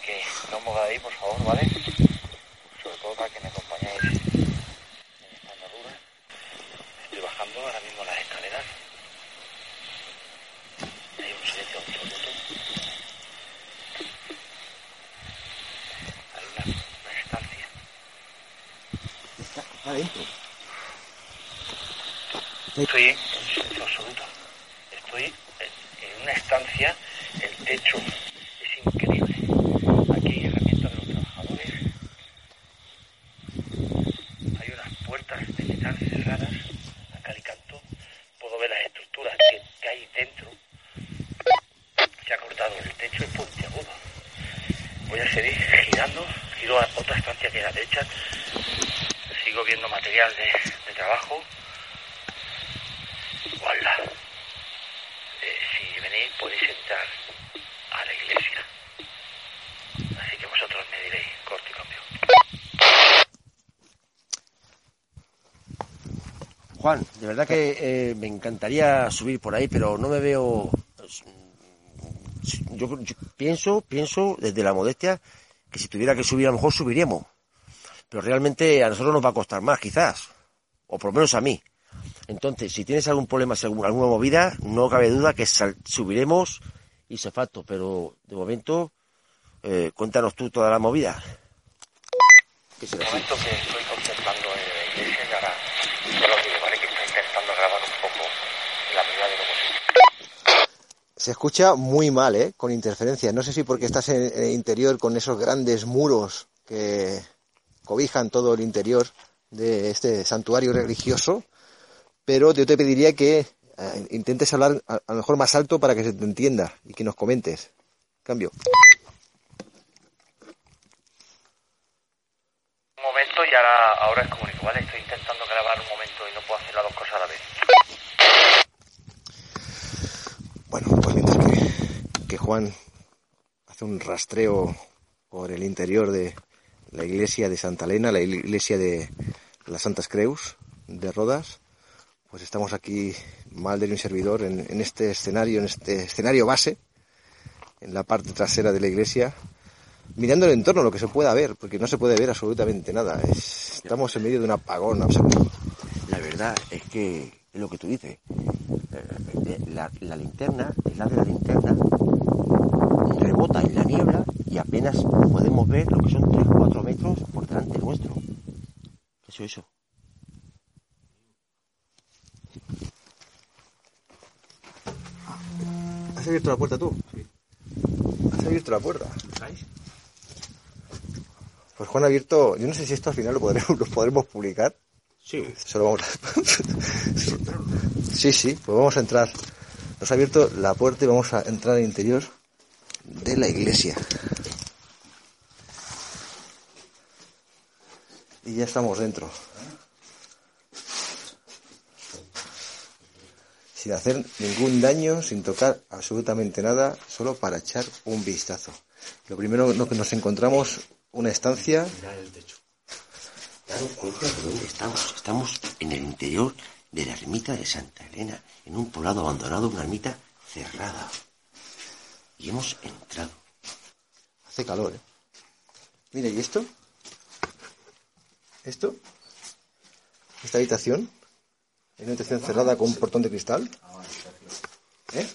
que no os mováis, por favor, ¿vale? Sobre todo para que me acompañéis en esta andadura. Estoy bajando ahora mismo las escaleras. Hay un silencio absoluto. Hay una, una estancia. Está adentro. Estoy en silencio absoluto. Estoy en una estancia, el techo es increíble. Aquí hay herramientas de los trabajadores. Hay unas puertas de metal cerradas a cal y canto. Puedo ver las estructuras que, hay dentro. Se ha cortado el techo es puntiagudo. Voy a seguir girando, giro a otra estancia que la derecha. Sigo viendo material de trabajo. ¡Hola! Eh, si venís podéis entrar a la iglesia. Así que vosotros me diréis, corte y cambio. Juan, de verdad que eh, me encantaría subir por ahí, pero no me veo. Yo, yo pienso, pienso desde la modestia que si tuviera que subir a lo mejor subiríamos. Pero realmente a nosotros nos va a costar más, quizás. O por lo menos a mí. Entonces, si tienes algún problema, si alguna movida, no cabe duda que sal- subiremos y se facto. Pero de momento, eh, cuéntanos tú toda la movida. ¿Qué De será así? momento que estoy contemplando en la iglesia y ahora solo digo, ¿vale? Que estoy intentando grabar un poco en la medida de lo posible. Se escucha muy mal, ¿eh? Con interferencia. No sé si porque estás en, el interior con esos grandes muros que cobijan todo el interior de este santuario religioso, pero yo te pediría que eh, intentes hablar a, a lo mejor más alto para que se te entienda y que nos comentes. Cambio. Un momento y ahora, ahora es comunico, ¿vale? Estoy intentando grabar un momento y no puedo hacer las dos cosas a la vez. Bueno, pues mientras Juan hace un rastreo por el interior de la iglesia de Santa Elena, la iglesia de las Santas Creus de Rodas, pues estamos aquí, Malder y un servidor, en, este escenario, en este escenario base, en la parte trasera de la iglesia, mirando el entorno, lo que se pueda ver, porque no se puede ver absolutamente nada. Es- estamos en medio de un apagón absoluto. La verdad es que es lo que tú dices. Eh, La, la linterna, el haz de la linterna, rebota en la niebla y apenas podemos ver lo que son 3-4 metros por delante nuestro. ¿Qué es eso? ¿Has abierto la puerta tú? ¿Has abierto la puerta? Pues Juan ha abierto, yo no sé si esto al final lo podremos, lo podremos publicar. Sí. Solo vamos a... Sí, sí, pues vamos a entrar. Nos ha abierto la puerta y vamos a entrar al interior de la iglesia. Y ya estamos dentro. Sin hacer ningún daño, sin tocar absolutamente nada, solo para echar un vistazo. Lo primero que nos encontramos, una estancia Daros cuenta de dónde estamos. Estamos en el interior de la ermita de Santa Elena, en un poblado abandonado, una ermita cerrada. Hemos entrado. Hace calor, ¿eh? Mira, ¿y esto? ¿Esto? ¿Esta habitación? ¿Es una habitación cerrada con un portón de cristal? ¿Eh?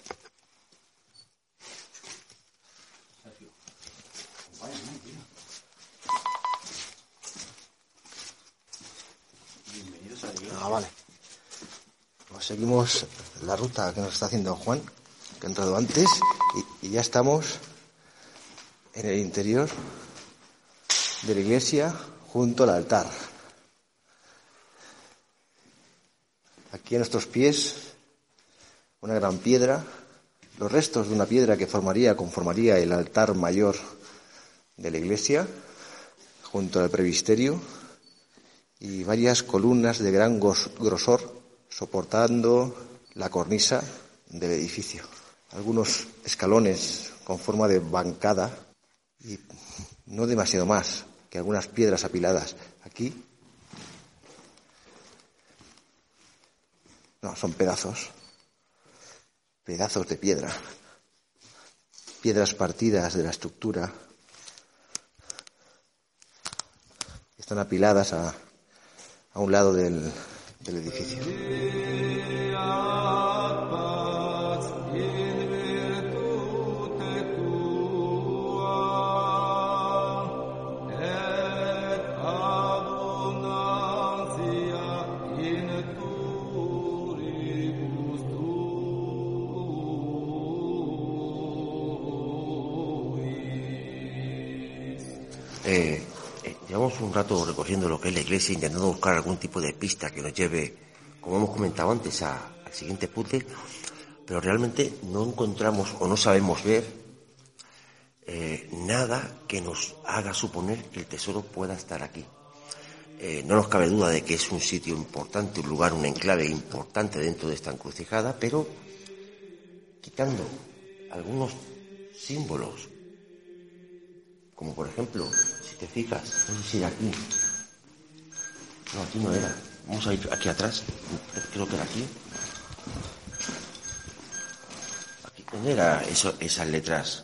Ah, vale. Pues seguimos la ruta que nos está haciendo Juan, que ha entrado antes, y, ya estamos en el interior de la iglesia junto al altar. Aquí a nuestros pies una gran piedra, los restos de una piedra que formaría, conformaría el altar mayor de la iglesia, junto al previsterio y varias columnas de gran gros- grosor soportando la cornisa del edificio. Algunos escalones con forma de bancada y no demasiado más que algunas piedras apiladas. Aquí no, son pedazos, pedazos de piedra, piedras partidas de la estructura están apiladas a, a un lado del, del edificio. Un rato recorriendo lo que es la iglesia, intentando buscar algún tipo de pista que nos lleve, como hemos comentado antes, al siguiente puzzle, pero realmente no encontramos o no sabemos ver eh, nada que nos haga suponer que el tesoro pueda estar aquí. Eh, no nos cabe duda de que es un sitio importante, un lugar, un enclave importante dentro de esta encrucijada, pero quitando algunos símbolos como por ejemplo, te fijas, no sé si era aquí. No, aquí no era. Vamos a ir aquí atrás. Creo que era aquí. Aquí, ¿dónde era eso, esas letras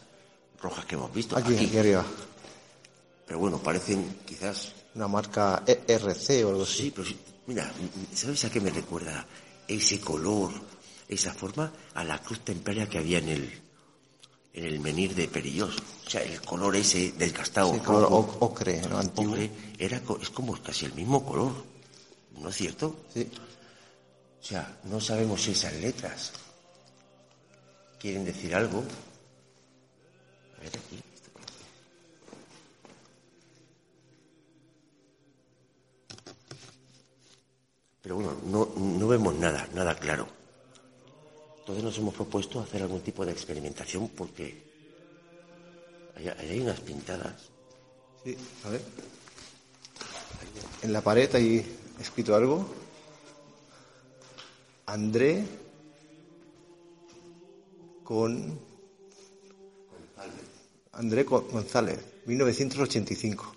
rojas que hemos visto? Aquí, aquí arriba. Pero bueno, parecen quizás... Una marca ERC o algo así. Sí, pero mira, ¿sabes a qué me recuerda ese color, esa forma? A la cruz templaria que había en el, el menir de Perillós. O sea, el color ese del castao Sí, color rojo, ocre, ¿no? Antiguo. ocre, era, es como casi el mismo color, ¿no es cierto? Sí. O sea, no sabemos si esas letras quieren decir algo. A ver aquí. Pero bueno, no, no vemos nada, nada claro. Entonces nos hemos propuesto hacer algún tipo de experimentación porque ahí, hay unas pintadas. Sí, a ver. En la pared hay escrito algo. André con André Go- González, 1985.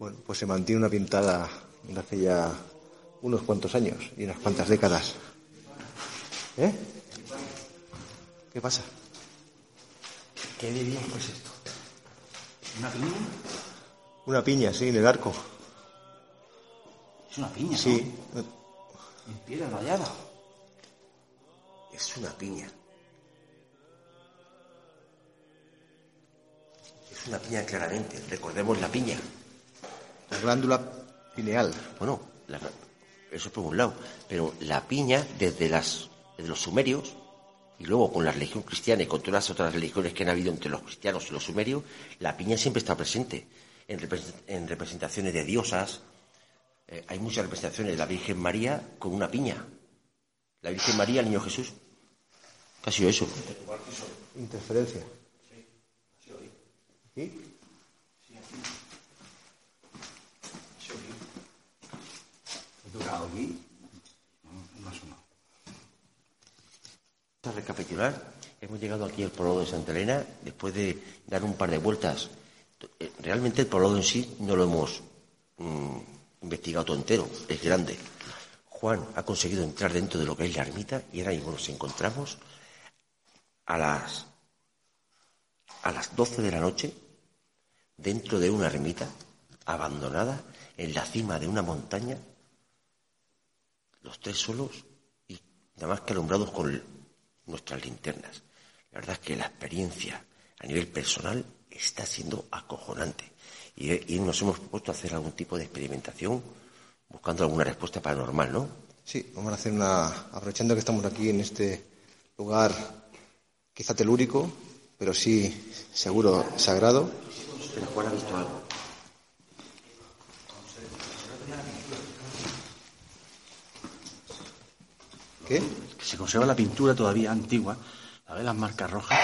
Bueno, pues se mantiene una pintada de hace ya unos cuantos años y unas cuantas décadas. ¿Eh? ¿Qué pasa? ¿Qué de Dios es esto? ¿Una piña? Una piña, sí, en el arco. Es una piña, Sí. ¿no? En piedra rayada. Es una piña. Es una piña claramente. Recordemos la piña. La glándula pineal. Bueno, la- eso por un lado. Pero la piña, desde, las, desde los sumerios, y luego con la religión cristiana y con todas las otras religiones que han habido entre los cristianos y los sumerios, la piña siempre está presente en, repres- en representaciones de diosas. Eh, hay muchas representaciones de la Virgen María con una piña. La Virgen María, el Niño Jesús. Casi eso. Interferencia. ¿Sí? Aquí. No, no ha sonado. A recapitular, hemos llegado aquí al poblado de Santa Elena después de dar un par de vueltas. Eh, Realmente el poblado en sí no lo hemos mm, investigado todo entero, es grande. Juan ha conseguido entrar dentro de lo que es la ermita y ahora mismo nos encontramos a las, a las 12 de la noche dentro de una ermita abandonada en la cima de una montaña, los tres solos y nada más que alumbrados con nuestras linternas. La verdad es que la experiencia a nivel personal está siendo acojonante y, y nos hemos propuesto hacer algún tipo de experimentación buscando alguna respuesta paranormal, ¿no? Sí, vamos a hacer una. Aprovechando que estamos aquí en este lugar quizá telúrico, pero sí seguro sagrado. Pero Juan ha visto algo. ¿Qué? Que se conserva la pintura todavía antigua. ¿La ves las marcas rojas?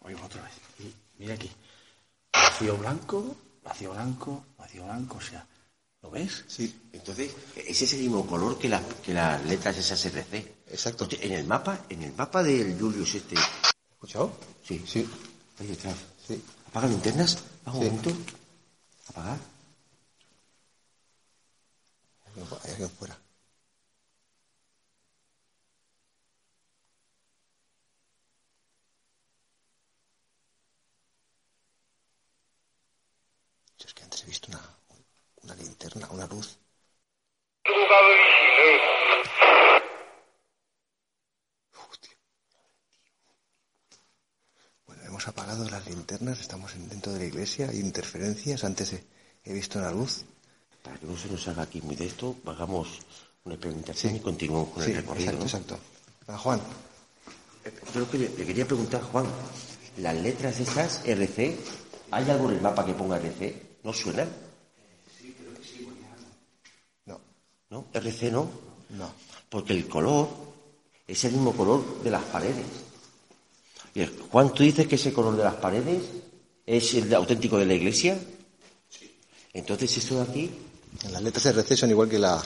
Oímos otra vez. Y mira aquí. vacío blanco, vacío blanco, vacío blanco, o sea, ¿lo ves? Sí. Entonces, ese es el mismo color que, las que las letras esas RC. Exacto. En el mapa, en el mapa del Julius este. ¿Escuchado? Sí. Sí. Ahí detrás. Sí. Apaga linternas. Apaga un Sí. momento. Apagar. Hay alguien fuera. Yo es que antes he visto una, una linterna, una luz. Bueno, hemos apagado las linternas, estamos en- dentro de la iglesia, hay interferencias, antes he, he visto una luz. Para que no se nos haga aquí muy de esto, hagamos una experimentación y continuemos con Sí, el recorrido. exacto, ¿no? exacto. Ah, Juan, Eh, Yo que le, le quería preguntar, Juan, las letras esas, RC, ¿hay algo en el mapa que ponga RC? ¿No suenan? no, ¿No? RC no. no. Porque el color es el mismo color de las paredes. Y Juan, ¿tú dices que ese color de las paredes es el auténtico de la iglesia? Sí. Entonces esto de aquí, Las letras RC son igual que la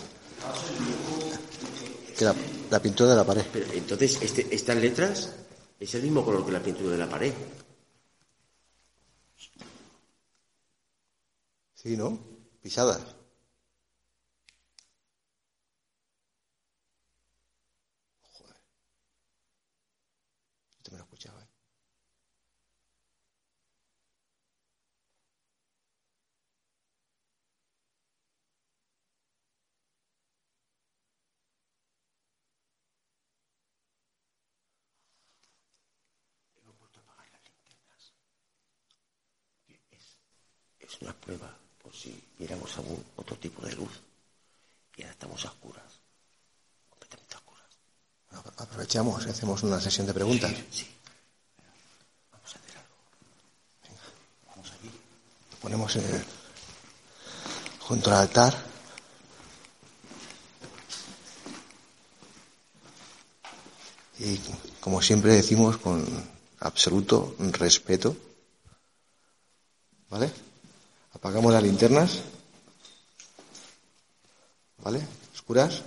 que la, la pintura de la pared. pero entonces este- estas letras es el mismo color que la pintura de la pared. Sí, ¿no? Pisadas. Me lo escuchaba, ¿eh? Es una prueba viéramos algún otro tipo de luz. Y ahora estamos a oscuras. Completamente a oscuras. Apro- Aprovechamos y hacemos una sesión de preguntas. Sí. Vamos a hacer algo. Vamos allí. Lo ponemos el- junto al altar. Y como siempre decimos con absoluto respeto. ¿Vale? Apagamos las linternas. ¿Vale? Oscuras.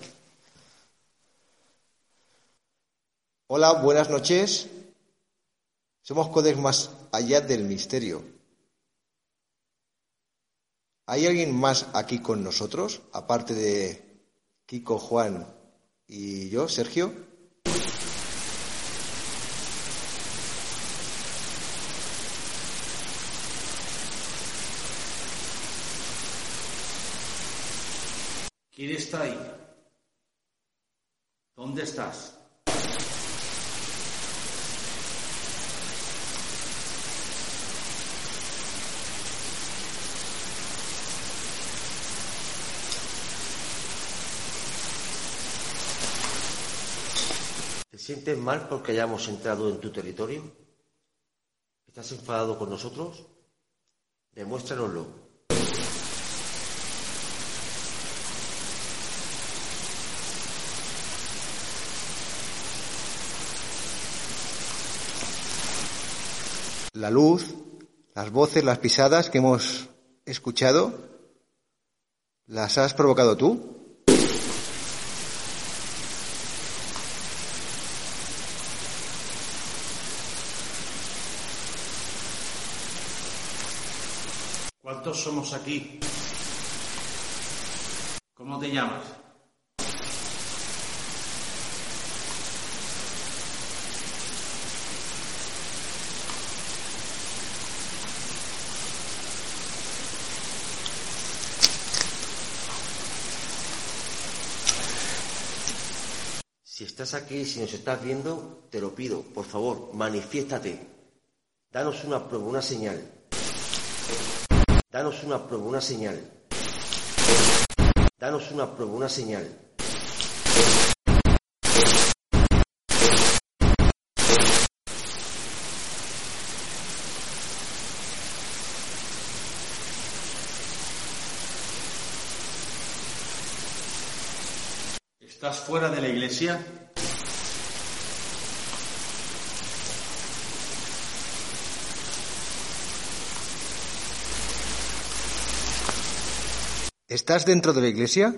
Hola, buenas noches. Somos Codex más allá del misterio. ¿Hay alguien más aquí con nosotros, aparte de Kiko, Juan y yo, Sergio? ¿Quién está ahí? ¿Dónde estás? ¿Te sientes mal porque hayamos entrado en tu territorio? ¿Estás enfadado con nosotros? Demuéstranoslo. La luz, las voces, las pisadas que hemos escuchado, ¿las has provocado tú? ¿Cuántos somos aquí? ¿Cómo te llamas? Si estás aquí, si nos estás viendo, te lo pido, por favor, manifiéstate. Danos una prueba, una señal. Danos una prueba, una señal. Danos una prueba, una señal. ¿Estás fuera de la iglesia? ¿Estás dentro de la iglesia?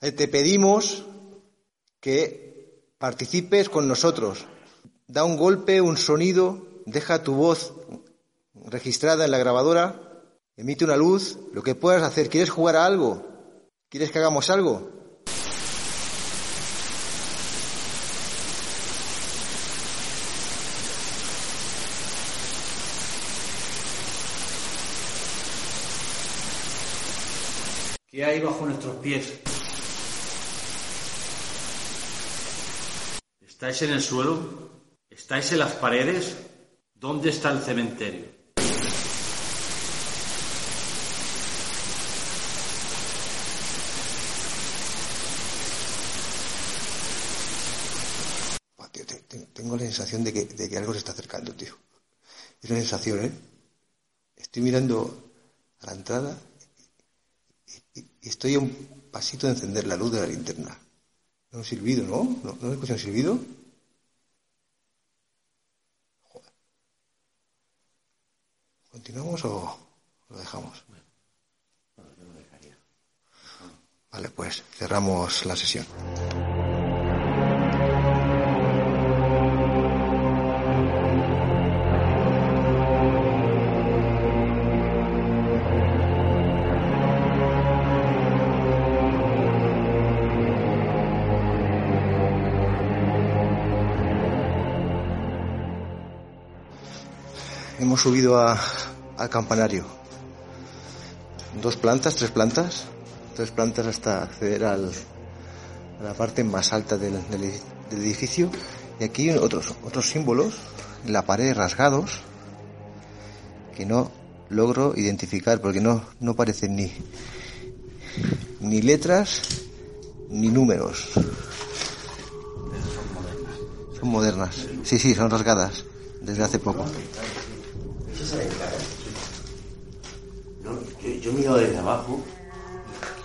Eh, Te pedimos que participes con nosotros. Da un golpe, un sonido, deja tu voz registrada en la grabadora, emite una luz, lo que puedas hacer. ¿Quieres jugar a algo? ¿Quieres que hagamos algo? ¿Qué hay bajo nuestros pies? ¿Estáis en el suelo? ¿Estáis en las paredes? ¿Dónde está el cementerio? Tengo la sensación de que, de que algo se está acercando, tío. Es una sensación, ¿eh? Estoy mirando a la entrada estoy a un pasito de encender la luz de la linterna. No un silbido, ¿no? ¿No, ¿no escuchas un silbido? Joder. ¿Continuamos o lo dejamos? Vale, pues cerramos la sesión. Subido a- al campanario. Dos plantas, tres plantas. Tres plantas hasta acceder al- a la parte más alta del edificio. Y aquí otros, otros símbolos en la pared rasgados que no logro identificar porque no, no parecen ni, ni letras ni números. Son modernas. Sí, sí, son rasgadas desde hace poco. No, yo, yo he mirado desde abajo,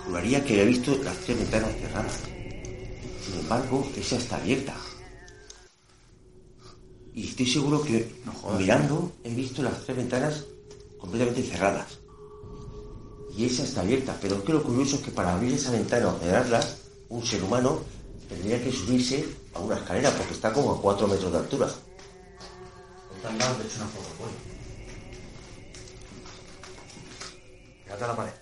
juraría que había visto las tres ventanas cerradas. Sin embargo, esa está abierta. Y estoy seguro que mirando he visto las tres ventanas completamente cerradas. Y esa está abierta. Pero es que lo curioso es que para abrir esa ventana o cerrarla, un ser humano tendría que subirse a una escalera porque está como a cuatro metros de altura. La pared.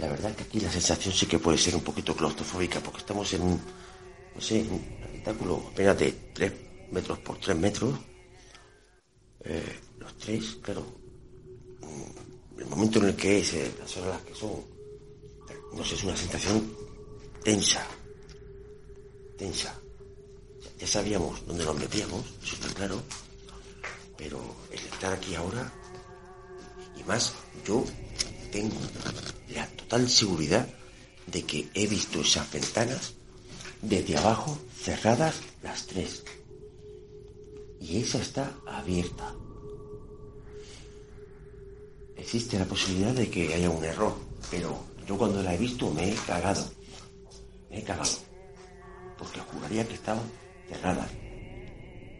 La verdad que aquí la sensación sí que puede ser un poquito claustrofóbica porque estamos en un, no sé, un habitáculo apenas de 3 metros por 3 metros. Eh, los tres, claro. mm, El momento en el que es, eh, las horas que son, no es una sensación tensa. Tensa. Ya sabíamos dónde nos metíamos, eso está claro. Pero el estar aquí ahora y más, yo tengo la total seguridad de que he visto esas ventanas desde abajo cerradas las tres. Y esa está abierta. Existe la posibilidad de que haya un error, pero yo cuando la he visto me he cagado. Me he cagado. Porque juraría que estaban cerradas.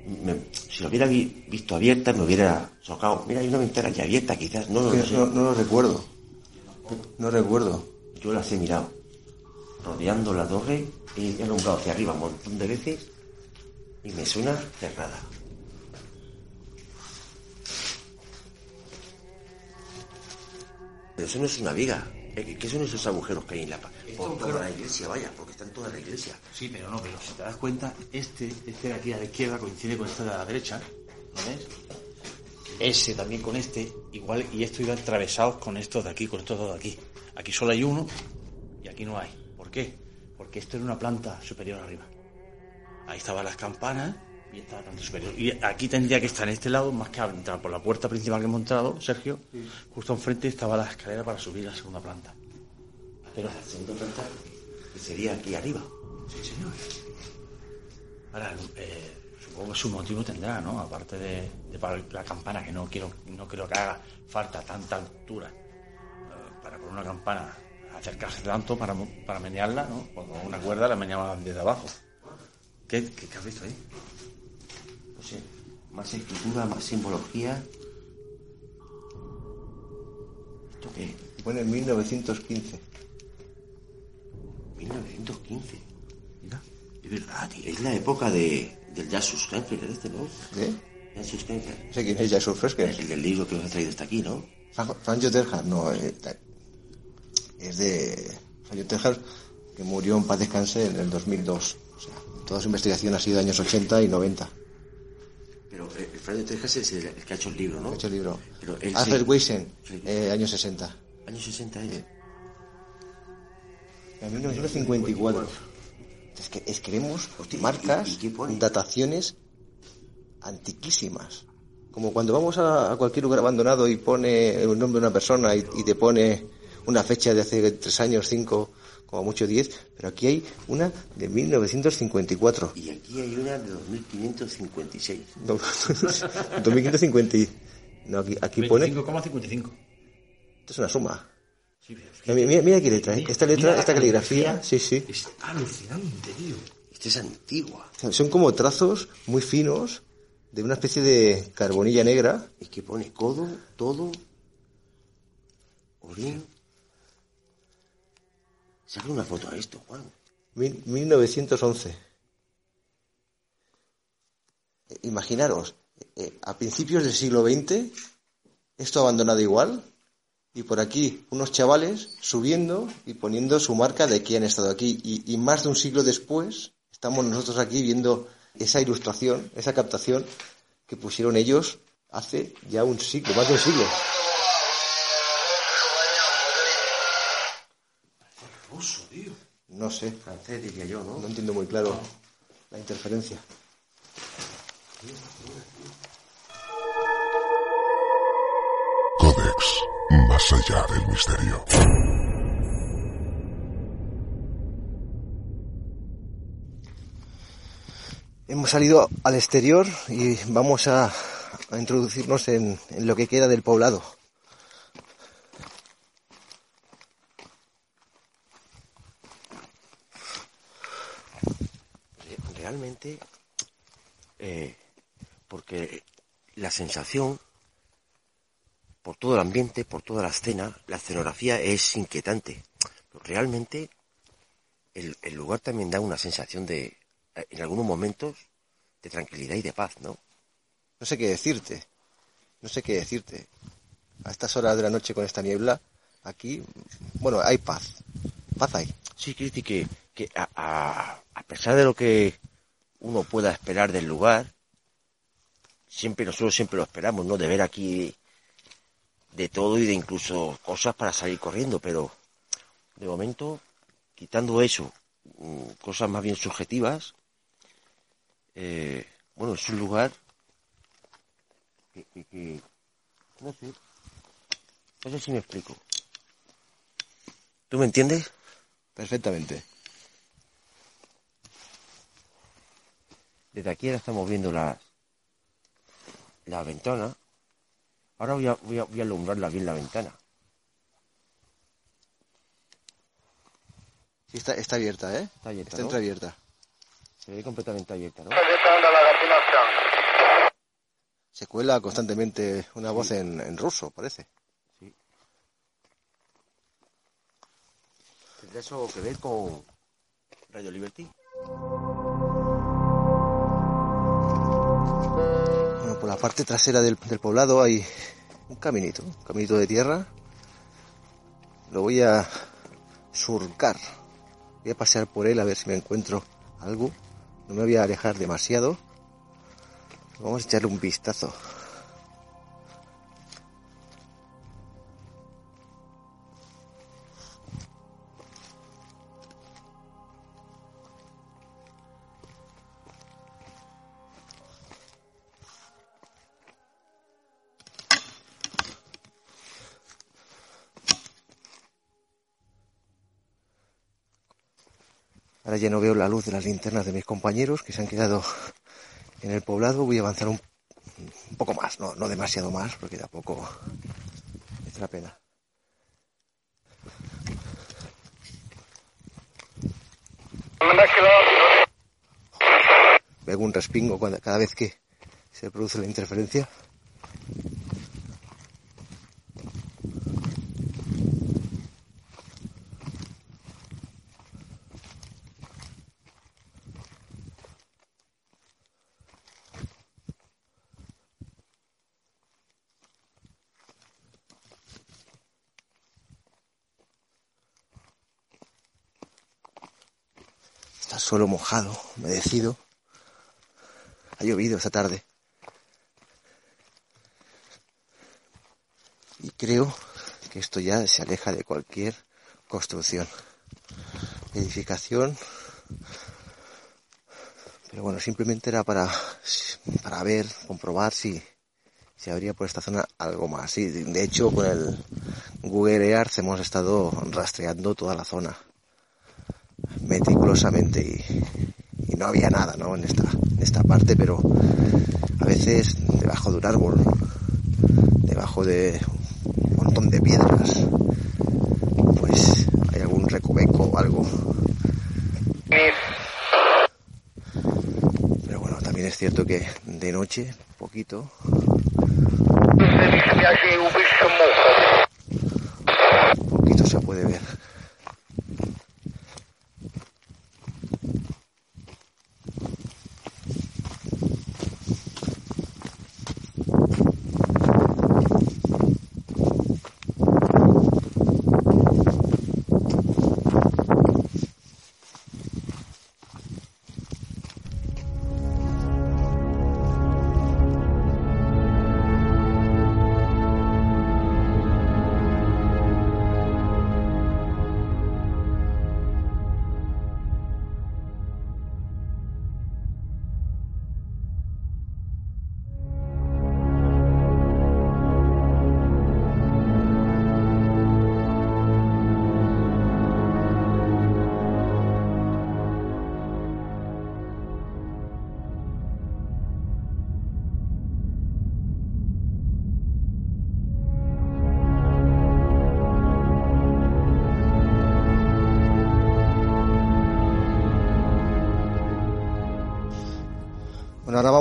Me- si lo hubiera vi- visto abierta me hubiera chocado. Mira, hay una ventana ya abierta quizás. No, no, No, sé. no, no lo recuerdo. No recuerdo. Yo las he mirado. Rodeando la torre, he he alumbrado hacia arriba un montón de veces y me suena cerrada. Pero eso no es una viga. ¿Qué- ¿Qué son esos agujeros que hay en la? Por toda la iglesia, vaya, porque está en toda la iglesia. Sí, pero no, pero si te das cuenta, este, este de aquí a la izquierda coincide con este de la derecha, ¿lo ves? Ese también con este, igual, y esto iba atravesados con estos de aquí, con estos dos de aquí. Aquí solo hay uno y aquí no hay. ¿Por qué? Porque esto era una planta superior arriba. Ahí estaban las campanas y esta la planta superior. Y aquí tendría que estar en este lado, más que entrar por la puerta principal que hemos entrado, Sergio, justo enfrente estaba la escalera para subir a la segunda planta. Pero la segunda planta sería aquí arriba. Sí, señor. Ahora, eh, Supongo que su motivo tendrá, ¿no? Aparte de, de para la campana, que no quiero, no quiero que haga falta tanta altura eh, para poner una campana, acercarse tanto para, para menearla, ¿no? Cuando una cuerda la meneaban desde abajo. ¿Qué, qué, qué has visto ahí? No sé, más escritura, más simbología. ¿Esto qué? Pone 1915. 1915. Mira, es verdad, tío. Es la época de, del Jasus Henkel, este, ¿no? Jasus Henkel. No sé quién es Jason Fresker. El del libro que os ha traído hasta aquí, ¿no? Franjo Terhar, no, eh, es de Franjo Terhar, que murió en paz descanse en el 2002. O sea, toda su investigación ha sido de años 80 y 90. Eh, de Texas es el, el que ha hecho el libro, ¿no? Ha hecho el libro. Pero él Alfred sí. Weissen, eh, años 60. Años 60 él. En 1954. Es que escribimos marcas, ¿y pone? dataciones antiquísimas. Como cuando vamos a, a cualquier lugar abandonado y pone el nombre de una persona y, y te pone una fecha de hace tres años, cinco, como mucho diez, pero aquí hay una de 1954. Y aquí hay una de 2556. No, 2550. y- No, aquí, aquí pone. 25,55. Esto es una suma. Sí, Mira, mira, mira qué letra, ¿eh? Esta letra, mira esta caligrafía, sí, sí. Es alucinante, tío. Esta es antigua. Son como trazos muy finos de una especie de carbonilla negra. Es que pone codo, todo, orín. Saca una foto a esto, Juan. Mil- 1911. Eh, Imaginaros, eh, a principios del siglo XX, esto abandonado igual, y por aquí unos chavales subiendo y poniendo su marca de que han estado aquí. Y, y más de un siglo después, estamos nosotros aquí viendo esa ilustración, esa captación que pusieron ellos hace ya un siglo, más de un siglo. No sé, Francés, diría yo, ¿no? no entiendo muy claro la interferencia. Codex, más allá del misterio. Hemos salido al exterior y vamos a, a introducirnos en, en lo que queda del poblado. Realmente, eh, porque la sensación, por todo el ambiente, por toda la escena, la escenografía es inquietante. Pero realmente, el, el lugar también da una sensación de, eh, en algunos momentos, de tranquilidad y de paz, ¿no? No sé qué decirte, no sé qué decirte. A estas horas de la noche con esta niebla, aquí, bueno, hay paz. Paz hay. Sí, decir que, que a, a- a pesar de lo que uno pueda esperar del lugar, siempre nosotros siempre lo esperamos, ¿no? De ver aquí de todo y de incluso cosas para salir corriendo, pero de momento, quitando eso, mm, cosas más bien subjetivas, eh, bueno, es un lugar que, que- que- no sé, no sé si me explico. ¿Tú me entiendes? Perfectamente. Desde aquí ahora estamos viendo la, la ventana. Ahora voy a, voy, a, voy a alumbrarla bien la ventana. Sí, está, está abierta, ¿eh? Está abierta, Está ¿no? entreabierta. Se ve completamente abierta, ¿no? Se cuela constantemente una voz en, en ruso, parece. ¿Tendrá eso que ver con Radio Liberty? La parte trasera del, del poblado hay un caminito, un caminito de tierra. Lo voy a surcar. Voy a pasear por él a ver si me encuentro algo. No me voy a alejar demasiado. Vamos a echarle un vistazo. Ya no veo la luz de las linternas de mis compañeros que se han quedado en el poblado voy a avanzar un, poco más, no, demasiado más, porque tampoco es la pena. Veo un respingo cada vez que se produce la interferencia. Está suelo mojado, humedecido. Ha llovido esta tarde. Y creo que esto ya se aleja de cualquier construcción, edificación. Pero bueno, simplemente era para, para ver, comprobar si, si habría por esta zona algo más. Sí, de hecho, con el Google Earth hemos estado rastreando toda la zona meticulosamente y, no había nada ¿no? en, esta, en esta parte, pero a veces debajo de un árbol, debajo de un montón de piedras, pues hay algún recoveco o algo. Pero bueno, también es cierto que de noche, poquito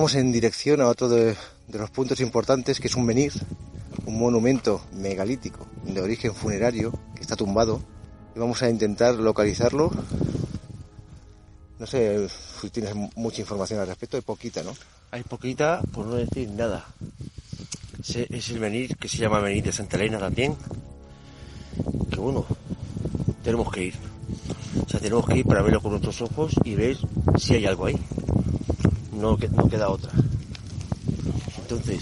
vamos en dirección a otro de, los puntos importantes, que es un menir, un monumento megalítico de origen funerario que está tumbado. Y vamos a intentar localizarlo. No sé si tienes mucha información al respecto, hay poquita, ¿no? Hay poquita, por no decir nada. Es el venir que se llama venir de Santa Elena también. Que bueno, tenemos que ir. O sea, tenemos que ir para verlo con nuestros ojos y ver si hay algo ahí. No, no queda otra. Entonces,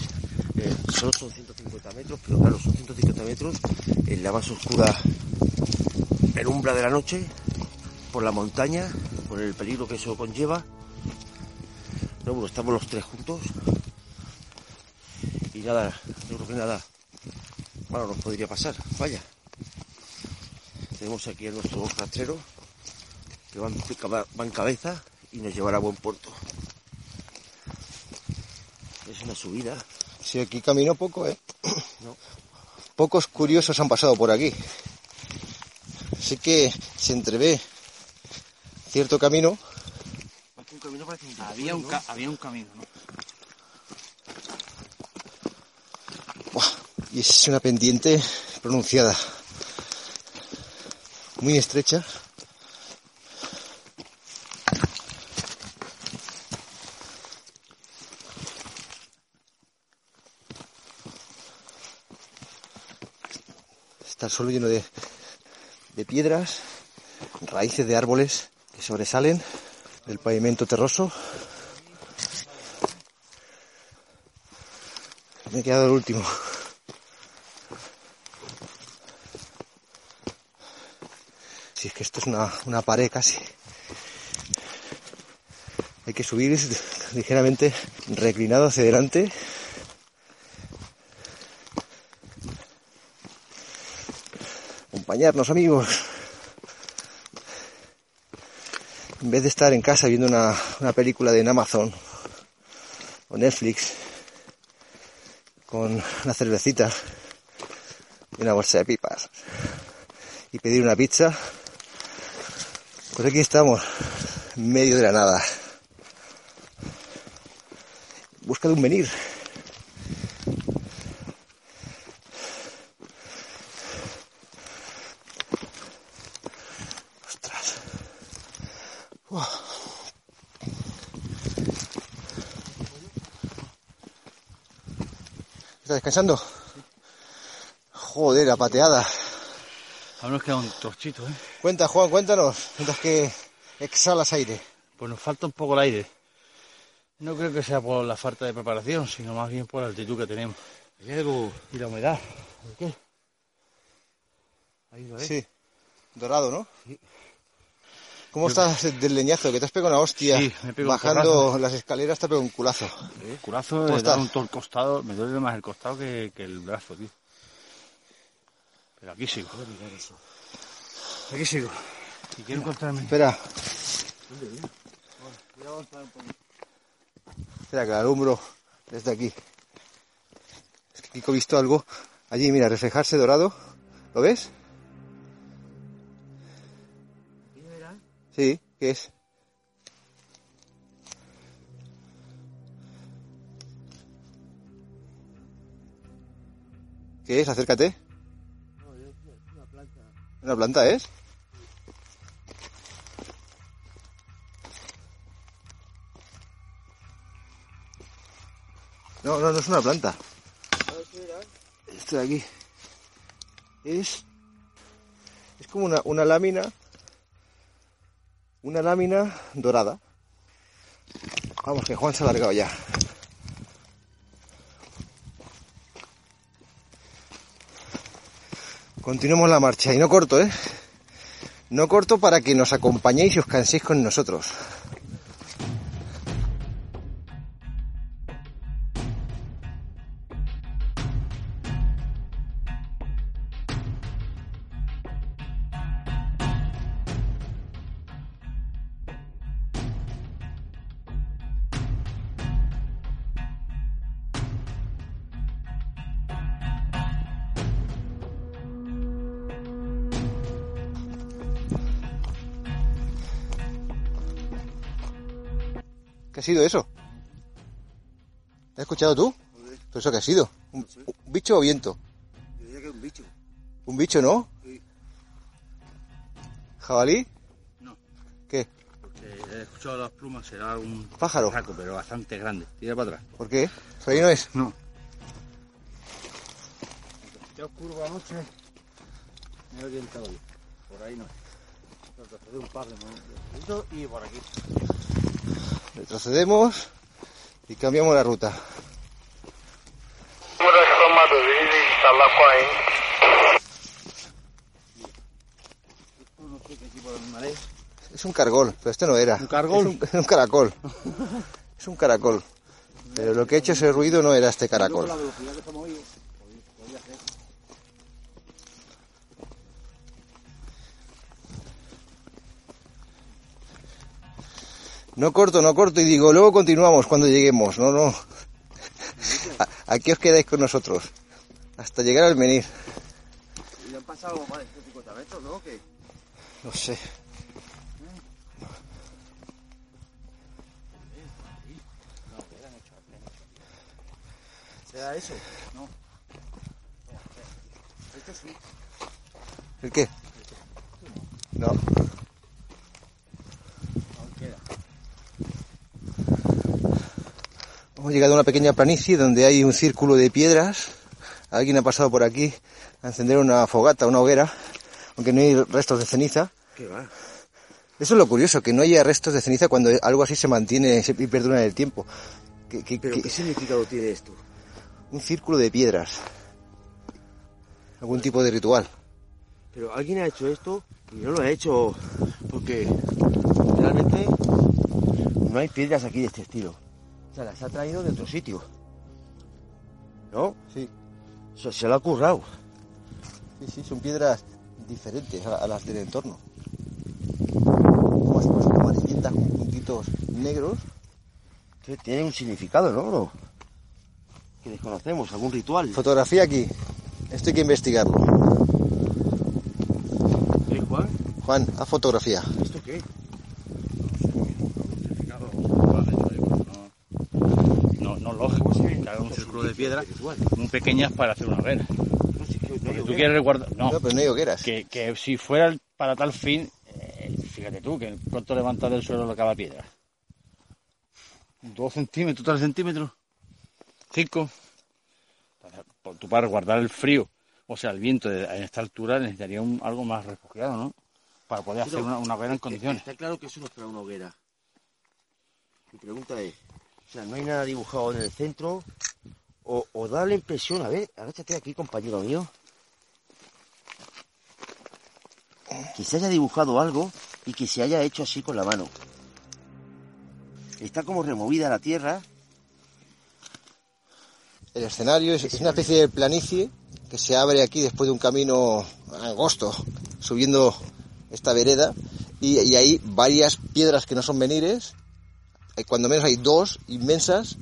eh, solo son 150 metros, pero claro, son 150 metros en la más oscura penumbra de la noche, por la montaña, por el peligro que eso conlleva. No, bueno, estamos los tres juntos. Y nada, yo creo que nada. Bueno, nos podría pasar, vaya. Tenemos aquí a nuestro rastrero, que va en, pica- va en cabeza y nos llevará a buen puerto. Una subida. Sí, aquí camino poco, ¿eh? No. Pocos curiosos han pasado por aquí. Así que se entrevé cierto camino. Un camino parece un Había un, ca- había un camino, ¿no? Buah, y es una pendiente pronunciada. Muy estrecha. Está solo lleno de, de piedras, raíces de árboles que sobresalen del pavimento terroso. Me he quedado el último. Si es que esto es una, una pared casi. Hay que subir ligeramente reclinado hacia adelante. Acompañarnos amigos. En vez de estar en casa viendo una, una película de en Amazon con Netflix, con una cervecita y una bolsa de pipas y pedir una pizza, pues aquí estamos, en medio de la nada. Busca de un venir. Descansando? Joder, la pateada. Aún nos queda un torchito, ¿eh? Cuenta, Juan, cuéntanos. Mientras que exhalas aire. Pues nos falta un poco el aire. No creo que sea por la falta de preparación, sino más bien por la altitud que tenemos. Y la humedad. ¿De qué? Ahí lo ves. Sí. Dorado, ¿no? ¿Cómo estás del leñazo? Que te has pegado una hostia. Sí, me he Bajando porrazo. las escaleras te has pegado un culazo. Eh, curazo ¿Cómo de estás? dar un todo el costado. Me duele más el costado que, que el brazo, tío. Pero aquí sigo. Aquí sigo. Y quiero encontrarme. Espera. Espera, que alumbro desde aquí. Es que Kiko ha visto algo. Allí, mira, reflejarse dorado. ¿Lo ves? Sí, ¿qué es? ¿Qué es? Acércate. ¿Una planta es? No, no, no es una planta. Esto de aquí. Es. Es como una, una lámina. Una lámina dorada. Vamos, que Juan se ha alargado ya. Continuemos la marcha. Y no corto, ¿eh? No corto para que nos acompañéis y os canséis con nosotros. Sido eso? ¿Te has escuchado tú? ¿Pero eso qué ha sido? ¿Un, un bicho o viento? Yo diría que es un bicho. ¿Un bicho, no? Sí. ¿Jabalí? No. ¿Qué? Porque he escuchado las plumas, será un ¿Pájaro? saco, pero bastante grande. Tira para atrás. ¿Por qué? ¿Por ahí no es? No. Ya oscuro por la noche. Me he orientado yo. Por ahí no es. Retrocedí un par de momentos y por aquí. Retrocedemos y cambiamos la ruta. Esto no sé qué tipo de animal es. Un cargol, pero este no era. ¿Un cargol? Es un, es un caracol. Es un caracol. Pero lo que ha hecho ese ruido no era este caracol. No corto, no corto y digo, luego continuamos cuando lleguemos. No, no. Aquí os quedáis con nosotros. Hasta llegar al menir. Y han pasado más de 150 metros, ¿no? Que No sé. ¿Era eso? ¿El qué? No. Hemos llegado a una pequeña planicie donde hay un círculo de piedras. Alguien ha pasado por aquí a encender una fogata, una hoguera, aunque no hay restos de ceniza. ¿Qué va? Eso es lo curioso, que no haya restos de ceniza cuando algo así se mantiene y perdura en el tiempo. Que- que- ¿Pero que- qué significado tiene esto? un círculo de piedras. Algún tipo de ritual. Pero alguien ha hecho esto y no lo ha hecho porque realmente no hay piedras aquí de este estilo. O sea, las ha traído de otro sitio. ¿No? Sí. Se lo ha currado. Sí, sí, son piedras diferentes a, a las del entorno. Como así, pues, como amarillentas con puntitos negros. Tiene un significado, ¿no? bro? Que desconocemos, algún ritual. Fotografía aquí. Esto hay que investigarlo. ¿Eh, Juan? Juan, haz fotografía. ¿Esto qué? No, lógico, un círculo de piedra muy pequeñas para hacer una hoguera. Porque tú quieres resguardar. No, pero no hay hogueras. que, que si fuera para tal fin, eh, fíjate tú, que cuánto levantas del suelo cada piedra. ¿Dos centímetros, tres centímetros? ¿Cinco? Para- por- Tú para guardar el frío, o sea, el viento de- en esta altura necesitaría un- algo más refugiado, ¿no? Para poder hacer una, una hoguera en eh, condiciones. Está claro que eso no es para una hoguera. Mi pregunta es, o sea, no hay nada dibujado en el centro, o, da la impresión, a ver, agáchate aquí, compañero mío, que se haya dibujado algo y que se haya hecho así con la mano. Está como removida la tierra, El escenario es, una especie de planicie que se abre aquí después de un camino angosto, subiendo esta vereda, y, hay varias piedras que no son menires, cuando menos hay dos inmensas,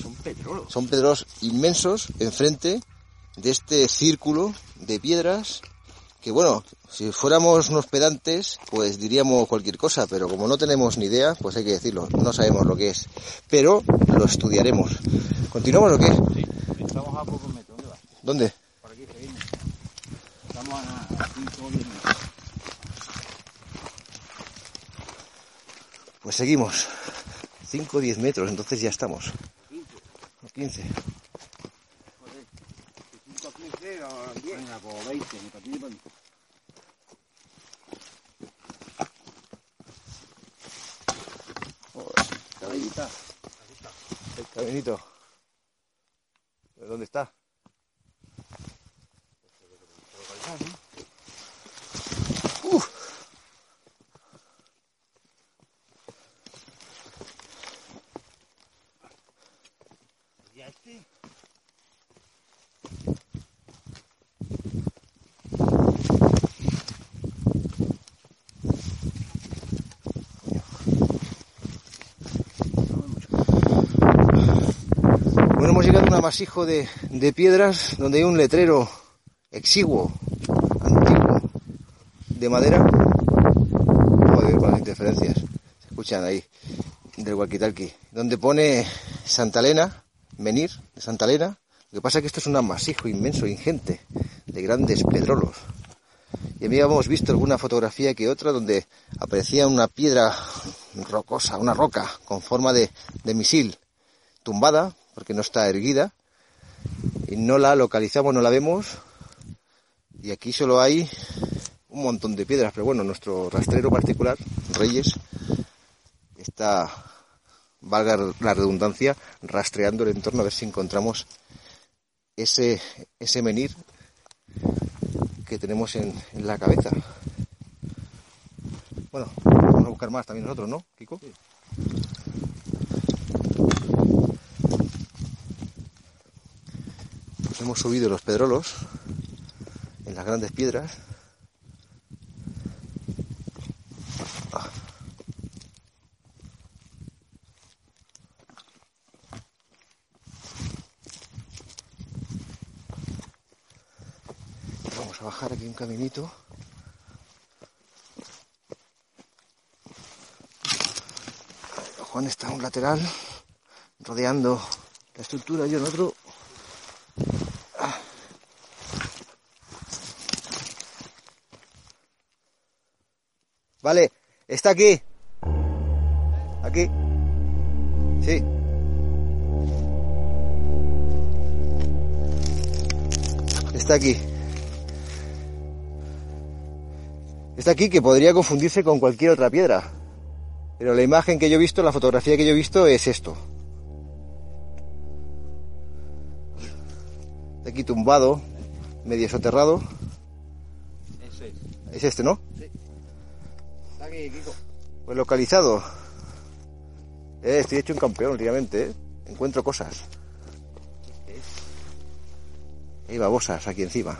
son pedrolos. son pedros inmensos enfrente de este círculo de piedras que bueno, si fuéramos unos pedantes, pues diríamos cualquier cosa, pero como no tenemos ni idea, pues hay que decirlo, no sabemos lo que es, pero lo estudiaremos. ¿Continuamos o qué? Sí, estamos a pocos metros. ¿Dónde vas? ¿Dónde? Por aquí, seguimos. Estamos a 5 o 10 metros. Pues seguimos. 5 o 10 metros, entonces ya estamos. 15. Venga, como 20, me participan. Ahí está. El caminito. ¿Pero ¿Dónde está? Amasijo de, de piedras donde hay un letrero exiguo, antiguo, de madera. Joder, con las interferencias. Se escuchan ahí, del walkie Donde pone Santa Elena, venir de Santa Elena. Lo que pasa es que esto es un amasijo inmenso, ingente, de grandes pedrolos. Y habíamos visto alguna fotografía que otra donde aparecía una piedra rocosa, una roca con forma de, de misil tumbada, porque no está erguida, y no la localizamos, no la vemos, y aquí solo hay un montón de piedras, pero bueno, nuestro rastrero particular, Reyes, está, valga la redundancia, rastreando el entorno a ver si encontramos ese, ese menir que tenemos en, la cabeza. Bueno, vamos a buscar más también nosotros, ¿no, Kiko? Hemos subido los pedrolos en las grandes piedras. Vamos a bajar aquí un caminito. Juan está en un lateral, rodeando la estructura, yo en otro. Vale, está aquí. Aquí. Sí. Está aquí. Está aquí que podría confundirse con cualquier otra piedra. Pero la imagen que yo he visto, la fotografía que yo he visto es esto. Está aquí tumbado, medio soterrado. Es este, ¿no? Pues localizado. Eh, estoy hecho un campeón últimamente, ¿eh? Encuentro cosas. Hay babosas aquí encima.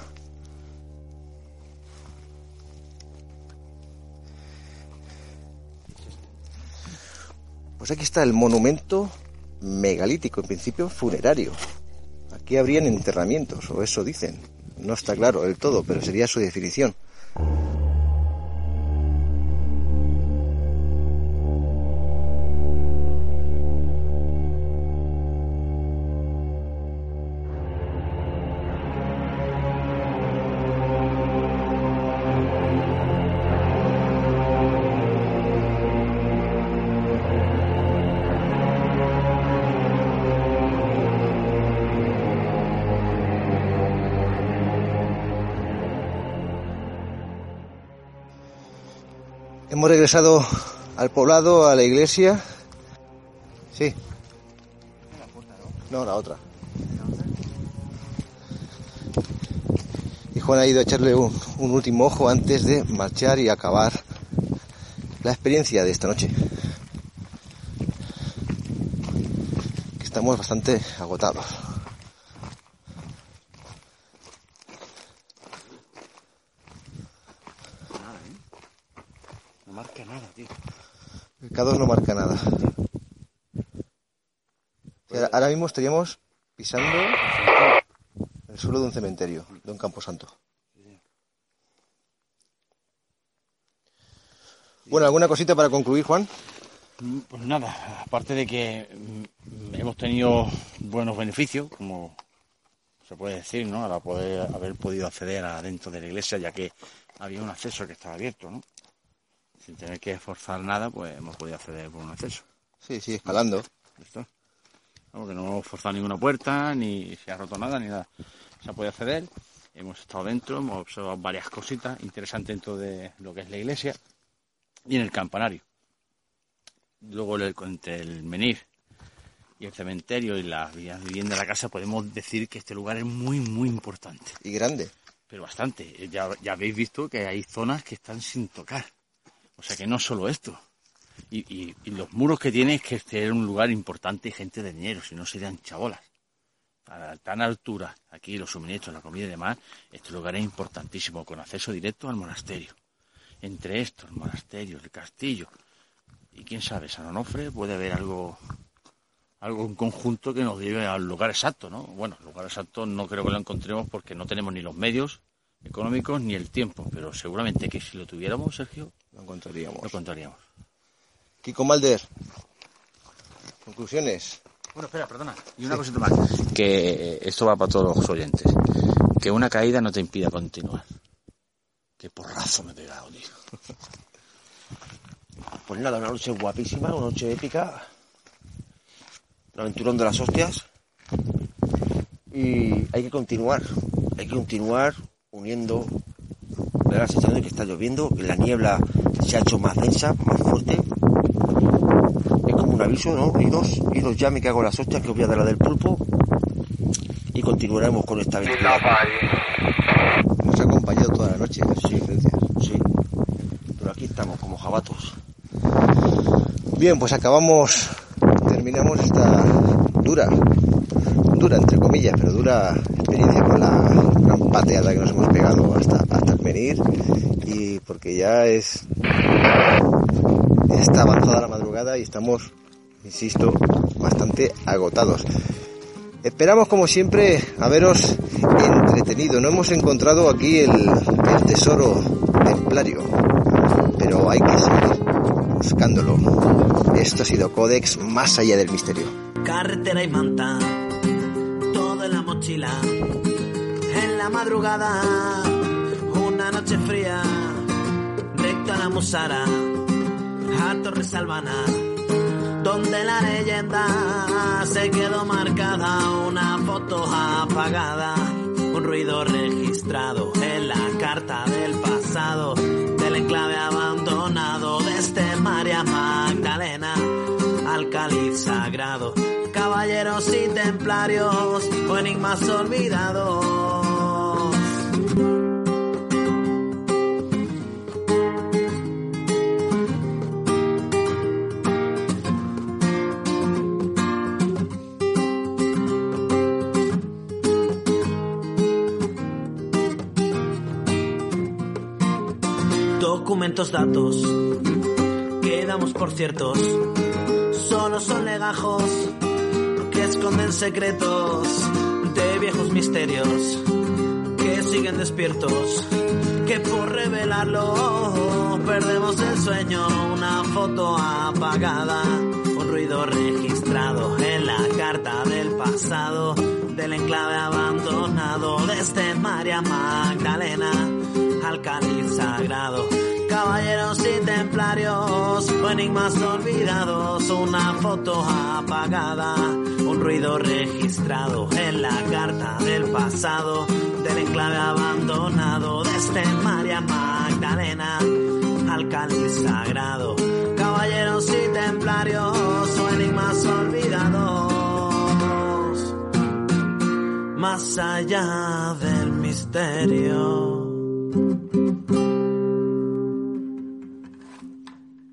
Pues aquí está el monumento megalítico, en principio funerario. Aquí habrían enterramientos, o eso dicen. No está claro del todo, pero sería su definición. Regresado al poblado, a la iglesia. Sí. No, la otra. Y Juan ha ido a echarle un, un último ojo antes de marchar y acabar la experiencia de esta noche. Que estamos bastante agotados. No marca nada, tío. El K2 no marca nada. O sea, ahora mismo estaríamos pisando el suelo de un cementerio, de un camposanto. Bueno, ¿alguna cosita para concluir, Juan? Mm, Pues nada, aparte de que mm, hemos tenido buenos beneficios, como se puede decir, ¿no? Al poder haber podido acceder adentro de la iglesia, ya que había un acceso que estaba abierto, ¿no? Sin tener que esforzar nada, pues hemos podido acceder por un acceso. Sí, sí, escalando. ¿Listo? Vamos, que no hemos forzado ninguna puerta, ni se ha roto nada, ni nada. Se ha podido acceder, hemos estado dentro, hemos observado varias cositas interesantes dentro de lo que es la iglesia y en el campanario. Luego entre el menir y el cementerio y la vivienda de la casa podemos decir que este lugar es muy, muy importante. Y grande. Pero bastante. Ya, ya habéis visto que hay zonas que están sin tocar. O sea que no solo esto. Y, los muros que tiene es que este era un lugar importante y gente de dinero, si no serían chabolas. A tan altura, aquí los suministros, la comida y demás, este lugar es importantísimo, con acceso directo al monasterio. Entre estos, el monasterio, el castillo, y quién sabe, San Onofre puede haber algo, algo en conjunto que nos lleve al lugar exacto, ¿no? Bueno, el lugar exacto no creo que lo encontremos porque no tenemos ni los medios económicos ni el tiempo, pero seguramente que si lo tuviéramos, Sergio, Lo encontraríamos. lo encontraríamos. Kiko Malder. Conclusiones. Bueno, espera, perdona. Y una cosita más. Que esto va para todos los oyentes. Que una caída no te impida continuar. Qué porrazo me he pegado, tío. Pues nada, una noche guapísima, una noche épica. Un aventurón de las hostias. Y hay que continuar. Hay que continuar uniendo. La sensación de que está lloviendo, la niebla se ha hecho más densa, más fuerte. Es como un aviso, ¿no? Idos, idos ya me cago en las hostias que os voy a dar la del pulpo. Y continuaremos con esta aventura. Nos ha acompañado toda la noche. Sí, sí. Pero aquí estamos como jabatos. Bien, pues acabamos, terminamos esta dura, dura entre comillas, pero dura con la gran pateada que nos hemos pegado hasta, hasta el venir y porque ya es, está avanzada la madrugada y estamos, insisto, bastante agotados. Esperamos como siempre haberos entretenido. No hemos encontrado aquí el, el tesoro templario, pero hay que seguir buscándolo. Esto ha sido Codex más allá del misterio. carretera y manta, todo en la mochila. Madrugada, una noche fría, recto a la Musara, a Torres Albana, donde la leyenda se quedó marcada, una foto apagada, un ruido registrado en la carta del pasado, del enclave abandonado desde María Magdalena al cáliz sagrado, caballeros y templarios o enigmas olvidados. Documentos, datos, quedamos por ciertos, solo son legajos que esconden secretos de viejos misterios que siguen despiertos, que por revelarlo perdemos el sueño, una foto apagada, un ruido registrado en la carta del pasado, del enclave abandonado desde María Magdalena al cáliz sagrado. Caballeros y templarios, o enigmas olvidados, una foto apagada, un ruido registrado en la carta del pasado, del enclave abandonado desde María Magdalena al cáliz sagrado. Caballeros y templarios, o enigmas olvidados, más allá del misterio.